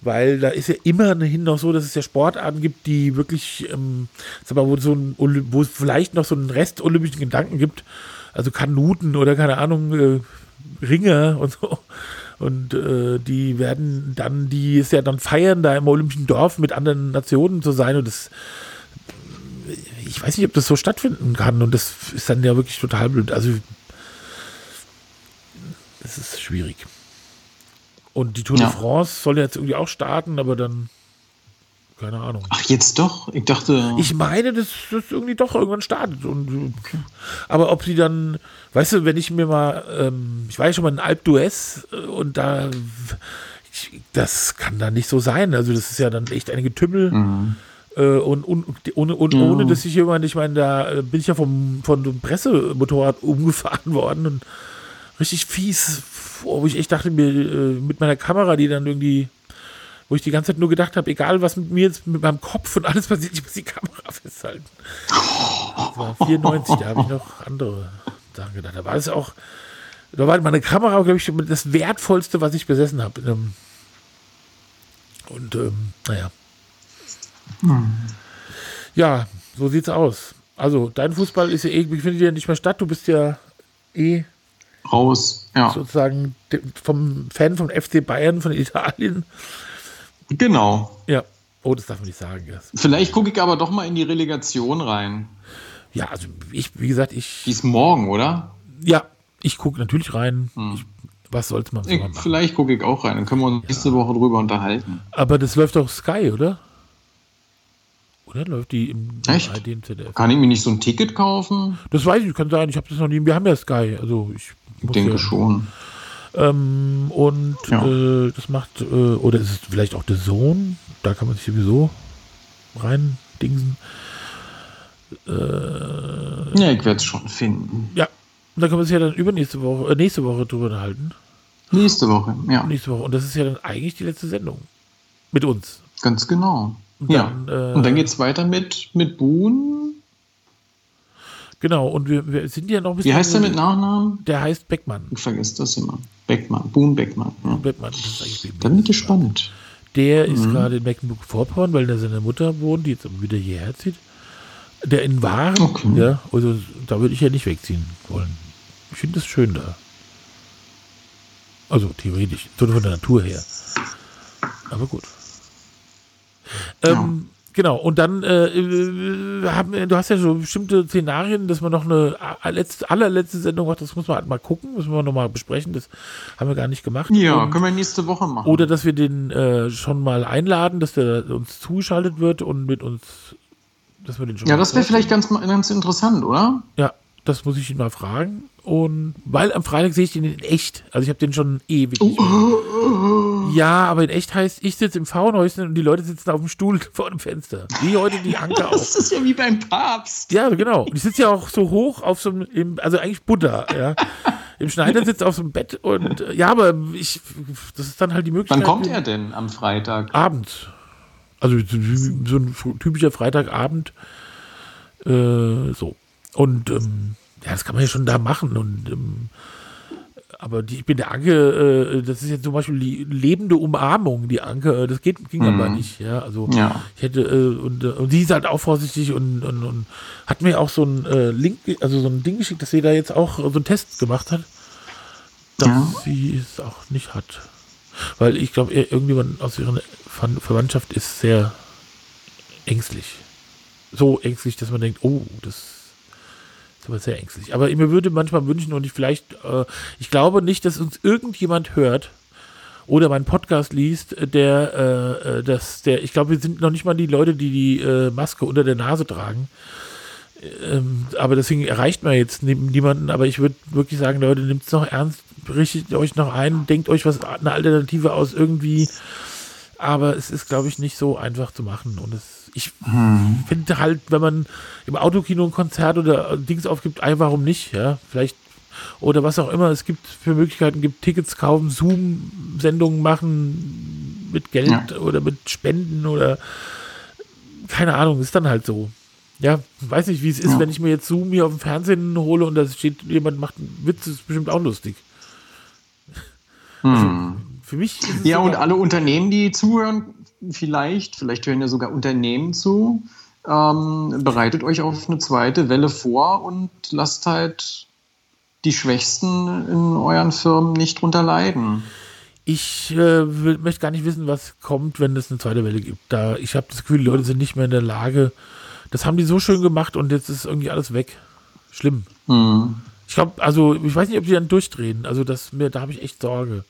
weil da ist ja immerhin noch so, dass es ja Sportarten gibt, die wirklich, ähm, sag mal, wo, so ein, wo es vielleicht noch so einen Rest olympischen Gedanken gibt. Also Kanuten oder keine Ahnung, äh, Ringe und so. Und äh, die werden dann, die ist ja dann feiern, da im Olympischen Dorf mit anderen Nationen zu sein. Und das, ich weiß nicht, ob das so stattfinden kann. Und das ist dann ja wirklich total blöd. Also, das ist schwierig. Und die Tour ja. de France soll jetzt irgendwie auch starten, aber dann keine Ahnung. Ach, jetzt doch? Ich dachte. Ich meine, dass das irgendwie doch irgendwann startet. Und. Aber ob sie dann, weißt du, wenn ich mir mal, ähm, ich war ja schon mal in Alp d'Huez äh, und da, ich, das kann da nicht so sein. Also, das ist ja dann echt ein Getümmel. Mhm. Äh, und, und, ohne, und mhm. ohne, dass ich jemand, ich meine, da äh, bin ich ja vom, von einem Pressemotorrad umgefahren worden und richtig fies, wo ich echt dachte, mir mit meiner Kamera, die dann irgendwie wo ich die ganze Zeit nur gedacht habe, egal was mit mir jetzt mit meinem Kopf und alles passiert, ich muss die Kamera festhalten. Das war 94, da habe ich noch andere Sachen gedacht. Da war es auch, da war meine Kamera, glaube ich, das Wertvollste, was ich besessen habe. Ähm, und ähm, naja. Hm. Ja, so sieht's aus. Also, dein Fußball ist ja irgendwie, findet ja nicht mehr statt. Du bist ja eh raus, ja. Sozusagen vom Fan vom FC Bayern von Italien. Genau. Ja. Oh, das darf man nicht sagen. Yes. Vielleicht gucke ich aber doch mal in die Relegation rein. Ja, also ich, wie gesagt, ich. Die ist morgen, oder? Ja, ich gucke natürlich rein. Hm. Ich, was sollte man so ich, machen? Vielleicht gucke ich auch rein, dann können wir uns ja. nächste Woche drüber unterhalten. Aber das läuft doch Sky, oder? Oder läuft die im Echt? ARD ZDF? Kann ich mir nicht so ein Ticket kaufen? Das weiß ich, kann sein. Ich habe das noch nie. Wir haben ja Sky, also ich. Ich denke ja, schon. Ähm, und ja. äh, das macht, äh, oder ist es vielleicht auch der Sohn? Da kann man sich sowieso rein dingsen. Äh, ja, ich werde es schon finden. Ja, und da können wir uns ja dann übernächste Woche, äh, nächste Woche drüber unterhalten. Nächste Woche, ja. Nächste Woche. Und das ist ja dann eigentlich die letzte Sendung. Mit uns. Ganz genau. Und ja. Dann, äh, und dann geht es weiter mit, mit Boon. Genau, und wir, wir sind ja noch ein bisschen. Wie heißt der mit Nachnamen? Der heißt Beckmann. Ich vergesse das immer. Beckmann, Boon Beckmann. Ja. Beckmann, das ist eigentlich Dann bin ich gespannt. Der mhm. ist gerade in Mecklenburg-Vorpommern, weil da seine Mutter wohnt, die jetzt aber wieder hierher zieht. Der in Waren, okay. ja, also da würde ich ja nicht wegziehen wollen. Ich finde das schön da. Also theoretisch, so von der Natur her. Aber gut. Ja. Ähm, Genau, und dann äh, äh, haben, du hast ja so bestimmte Szenarien, dass man noch eine letzte, allerletzte Sendung macht, das muss man halt mal gucken, müssen wir nochmal besprechen, das haben wir gar nicht gemacht. Ja, und, können wir nächste Woche machen. Oder dass wir den äh, schon mal einladen, dass der uns zugeschaltet wird und mit uns, dass wir den schon Ja, das wäre vielleicht ganz, ganz interessant, oder? Ja, das muss ich ihn mal fragen. Und weil am Freitag sehe ich den in echt. Also ich habe den schon ewig. Oh. Ja, aber in echt heißt, ich sitze im Faunhäuschen und die Leute sitzen auf dem Stuhl vor dem Fenster. Wie heute die Anker auch. Das ist ja wie beim Papst. Ja, genau. Und ich sitze ja auch so hoch auf so einem, also eigentlich Buddha, ja. im Schneidersitz auf dem Bett und äh, ja, aber ich, das ist dann halt die Möglichkeit. Wann kommt er denn am Freitag? Abend. Also so ein typischer Freitagabend. Äh, so. Und ähm, ja, das kann man ja schon da machen. Und ähm, aber die, ich bin der Anke, äh, das ist jetzt zum Beispiel die lebende Umarmung, die Anke, äh, das geht, ging mhm. aber nicht, ja. Also ja. ich hätte, äh, und, äh, und sie ist halt auch vorsichtig und, und, und hat mir auch so ein äh, Link, also so ein Ding geschickt, dass sie da jetzt auch so einen Test gemacht hat, dass ja. sie es auch nicht hat. Weil ich glaube, irgendjemand aus ihrer Verwandtschaft ist sehr ängstlich. So ängstlich, dass man denkt, oh, das aber sehr ängstlich. Aber mir würde manchmal wünschen und ich vielleicht, äh, ich glaube nicht, dass uns irgendjemand hört oder meinen Podcast liest, der, äh, äh, das, der, ich glaube, wir sind noch nicht mal die Leute, die die äh, Maske unter der Nase tragen. Ähm, aber deswegen erreicht man jetzt niemanden. Aber ich würde wirklich sagen, Leute, nehmt es noch ernst, richtet euch noch ein, denkt euch was eine Alternative aus irgendwie. Aber es ist, glaube ich, nicht so einfach zu machen. Und es ich hm. finde halt, wenn man im Autokino ein Konzert oder Dings aufgibt, ein, warum nicht, ja, vielleicht oder was auch immer es gibt für Möglichkeiten gibt, Tickets kaufen, Zoom-Sendungen machen mit Geld ja. oder mit Spenden oder keine Ahnung, ist dann halt so. Ja, weiß nicht, wie es ist, ja. wenn ich mir jetzt Zoom hier auf dem Fernsehen hole und da steht, jemand macht einen Witz, ist bestimmt auch lustig. Hm. Also, für mich Ja, und alle Unternehmen, die zuhören, vielleicht, vielleicht hören ja sogar Unternehmen zu. Ähm, bereitet euch auf eine zweite Welle vor und lasst halt die Schwächsten in euren Firmen nicht drunter leiden. Ich äh, möchte gar nicht wissen, was kommt, wenn es eine zweite Welle gibt. Da, ich habe das Gefühl, die Leute sind nicht mehr in der Lage. Das haben die so schön gemacht und jetzt ist irgendwie alles weg. Schlimm. Mhm. Ich glaube, also ich weiß nicht, ob die dann durchdrehen. Also das mir, da habe ich echt Sorge.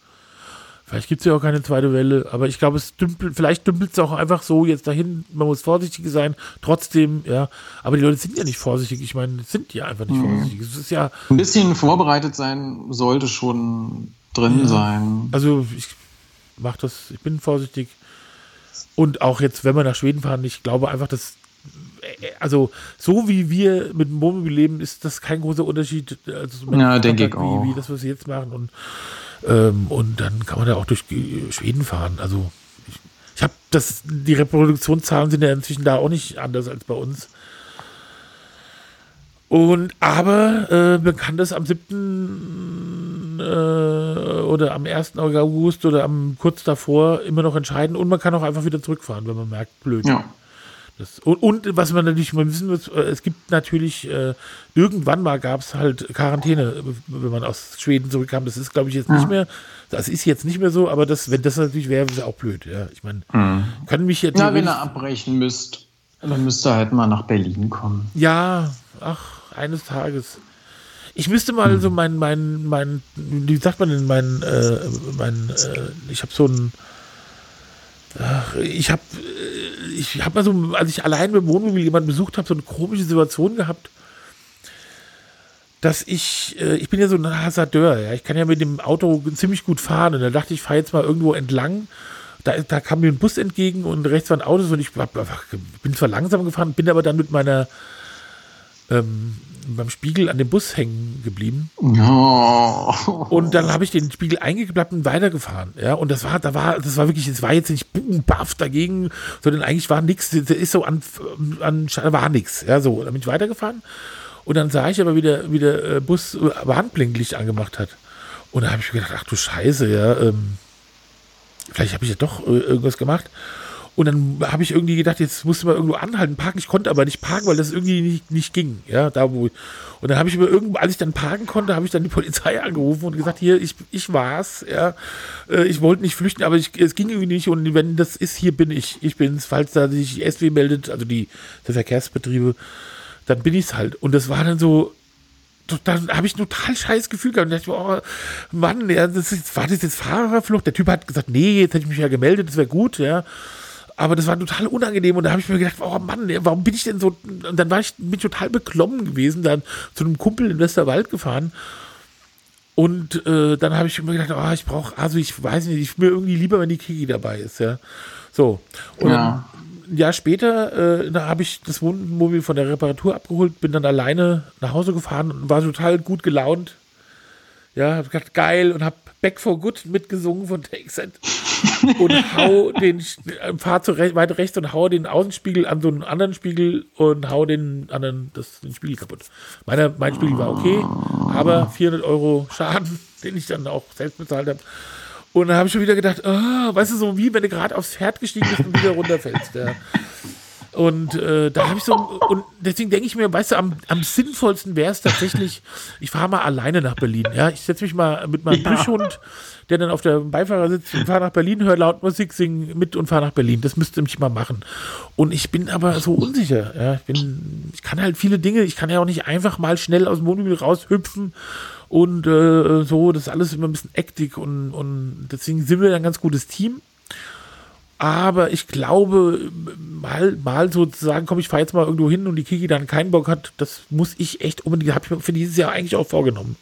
Vielleicht gibt es ja auch keine zweite Welle, aber ich glaube, es dümpelt, vielleicht dümpelt es auch einfach so jetzt dahin. Man muss vorsichtig sein, trotzdem, ja. Aber die Leute sind ja nicht vorsichtig. Ich meine, sind ja einfach nicht mhm. vorsichtig. Es ist ja. Ein bisschen vorbereitet sein sollte schon drin ja. sein. Also ich mache das, ich bin vorsichtig. Und auch jetzt, wenn wir nach Schweden fahren, ich glaube einfach, dass also so wie wir mit dem Wohnmobil leben, ist das kein großer Unterschied. Also ja, denke ich auch. Wie, wie das, was wir jetzt machen. Und ähm, und dann kann man ja auch durch Schweden fahren. Also ich, ich habe das, die Reproduktionszahlen sind ja inzwischen da auch nicht anders als bei uns. Und aber äh, man kann das am 7. Äh, oder am 1. August oder am kurz davor immer noch entscheiden und man kann auch einfach wieder zurückfahren, wenn man merkt, blöd. Ja. Das, und, und, was man natürlich mal wissen muss, äh, es gibt natürlich, äh, irgendwann mal gab es halt Quarantäne, wenn man aus Schweden zurückkam. Das ist, glaube ich, jetzt ja. nicht mehr, das ist jetzt nicht mehr so, aber das, wenn das natürlich wäre, wäre es auch blöd. Ja, ich meine, mhm. können mich jetzt. Na, wenn ihr abbrechen müsst, dann müsst ihr halt mal nach Berlin kommen. Ja, ach, eines Tages. Ich müsste mal mhm. so mein, mein, mein, wie sagt man denn, mein, äh, mein, äh, ich habe so ein, ach, ich habe ich habe mal so, als ich allein mit dem Wohnmobil jemanden besucht habe, so eine komische Situation gehabt, dass ich, äh, ich bin ja so ein Hasardeur, ja, ich kann ja mit dem Auto ziemlich gut fahren und da dachte ich, ich fahre jetzt mal irgendwo entlang. Da, da kam mir ein Bus entgegen und rechts waren Autos und ich hab, bin zwar langsam gefahren, bin aber dann mit meiner ähm, beim Spiegel an dem Bus hängen geblieben. Oh. Und dann habe ich den Spiegel eingeklappt und weitergefahren. Ja, und das war, da war, das war wirklich, es war jetzt nicht boom, baff dagegen, sondern eigentlich war nichts, das ist so an, an war nichts. Ja, so, dann bin ich weitergefahren. Und dann sah ich aber, wie der, wie der äh, Bus Warnblinklicht angemacht hat. Und da habe ich mir gedacht, ach du Scheiße, ja, ähm, vielleicht habe ich ja doch äh, irgendwas gemacht. Und dann habe ich irgendwie gedacht, jetzt musste man irgendwo anhalten, parken. Ich konnte aber nicht parken, weil das irgendwie nicht, nicht ging. Ja, da wo. Und dann habe ich mir irgendwo, als ich dann parken konnte, habe ich dann die Polizei angerufen und gesagt, hier, ich, ich war's. Ja, äh, ich wollte nicht flüchten, aber ich, es ging irgendwie nicht. Und wenn das ist, hier bin ich. Ich bin's. Falls da sich SW meldet, also die, die Verkehrsbetriebe, dann bin ich's halt. Und das war dann so, dann habe ich ein total scheiß Gefühl gehabt. Und dachte, oh Mann, ja, das ist, war das jetzt Fahrerflucht? Der Typ hat gesagt, nee, jetzt hätte ich mich ja gemeldet, das wäre gut, ja. Aber das war total unangenehm und da habe ich mir gedacht, oh Mann, warum bin ich denn so. Und dann war ich bin total beklommen gewesen, dann zu einem Kumpel in Westerwald gefahren. Und äh, dann habe ich mir gedacht, oh, ich brauche, also ich weiß nicht, ich mir irgendwie lieber, wenn die Kiki dabei ist, ja. So. Und ja. ein Jahr später äh, habe ich das Wohnmobil von der Reparatur abgeholt, bin dann alleine nach Hause gefahren und war total gut gelaunt. Ja, hab gedacht, geil und hab Back for Good mitgesungen von Takes und hau den, fahr zu rech, weiter rechts und hau den Außenspiegel an so einen anderen Spiegel und hau den anderen, das, den Spiegel kaputt. Meiner, mein Spiegel war okay, aber 400 Euro Schaden, den ich dann auch selbst bezahlt habe. Und dann habe ich schon wieder gedacht, oh, weißt du, so wie wenn du gerade aufs Pferd gestiegen bist und wieder runterfällst. Ja. Und äh, da habe ich so, und deswegen denke ich mir, weißt du, am, am sinnvollsten wäre es tatsächlich, ich fahre mal alleine nach Berlin. Ja, ich setze mich mal mit meinem ja. Plüschhund, der dann auf der Beifahrer sitzt, und fahre nach Berlin, höre laut Musik, singe mit und fahre nach Berlin. Das müsste ich mal machen. Und ich bin aber so unsicher. Ja, ich bin, ich kann halt viele Dinge, ich kann ja auch nicht einfach mal schnell aus dem Wohnmobil raushüpfen und äh, so, das ist alles immer ein bisschen ektig und, und deswegen sind wir ein ganz gutes Team. Aber ich glaube, mal, mal sozusagen, komm, ich fahre jetzt mal irgendwo hin und die Kiki dann keinen Bock hat, das muss ich echt unbedingt, habe ich mir für dieses Jahr eigentlich auch vorgenommen.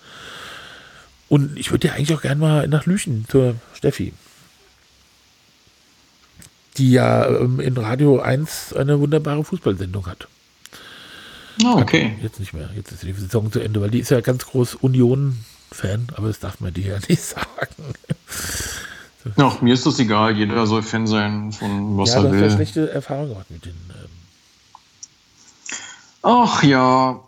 Und ich würde ja eigentlich auch gerne mal nach Lüchen zur Steffi. Die ja ähm, in Radio 1 eine wunderbare Fußballsendung hat. Oh, okay. Jetzt nicht mehr. Jetzt ist die Saison zu Ende, weil die ist ja ganz groß Union-Fan, aber das darf man dir ja nicht sagen. Ach, mir ist das egal. Jeder soll Fan sein von was ja, er will. Ja, schlechte Erfahrungen gehabt mit den. Ähm Ach ja.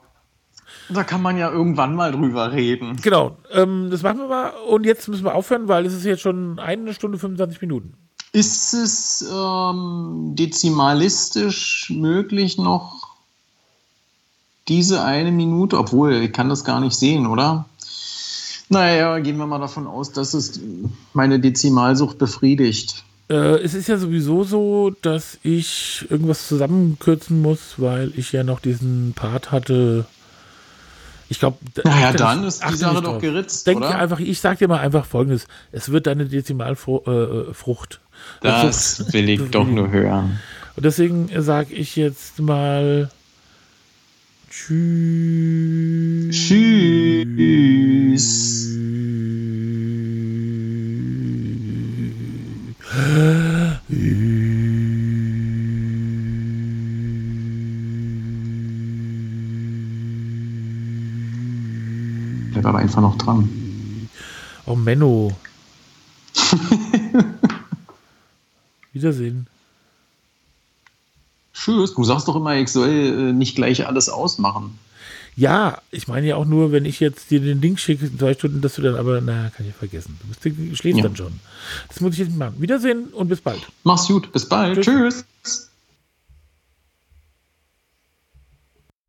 Da kann man ja irgendwann mal drüber reden. Genau. Ähm, das machen wir mal. Und jetzt müssen wir aufhören, weil es ist jetzt schon eine Stunde 25 Minuten. Ist es ähm, dezimalistisch möglich noch diese eine Minute? Obwohl, ich kann das gar nicht sehen, oder? Naja, gehen wir mal davon aus, dass es meine Dezimalsucht befriedigt. Äh, es ist ja sowieso so, dass ich irgendwas zusammenkürzen muss, weil ich ja noch diesen Part hatte. Ich glaube, naja, dann ist die Sache doch geritzt. Denk oder? einfach, ich sag dir mal einfach folgendes: Es wird deine Dezimalfrucht. Äh, das Frucht, will ich doch nur hören. Und deswegen sage ich jetzt mal Tschüss. Tschüss. Der war einfach noch dran. Oh, Menno. Wiedersehen. Tschüss. Du sagst doch immer, ich soll äh, nicht gleich alles ausmachen. Ja, ich meine ja auch nur, wenn ich jetzt dir den Link schicke in zwei Stunden, dass du dann aber, naja, kann ich vergessen. Du, bist, du schläfst ja. dann schon. Das muss ich jetzt machen. Wiedersehen und bis bald. Mach's gut. Bis bald. Tschüss. Tschüss.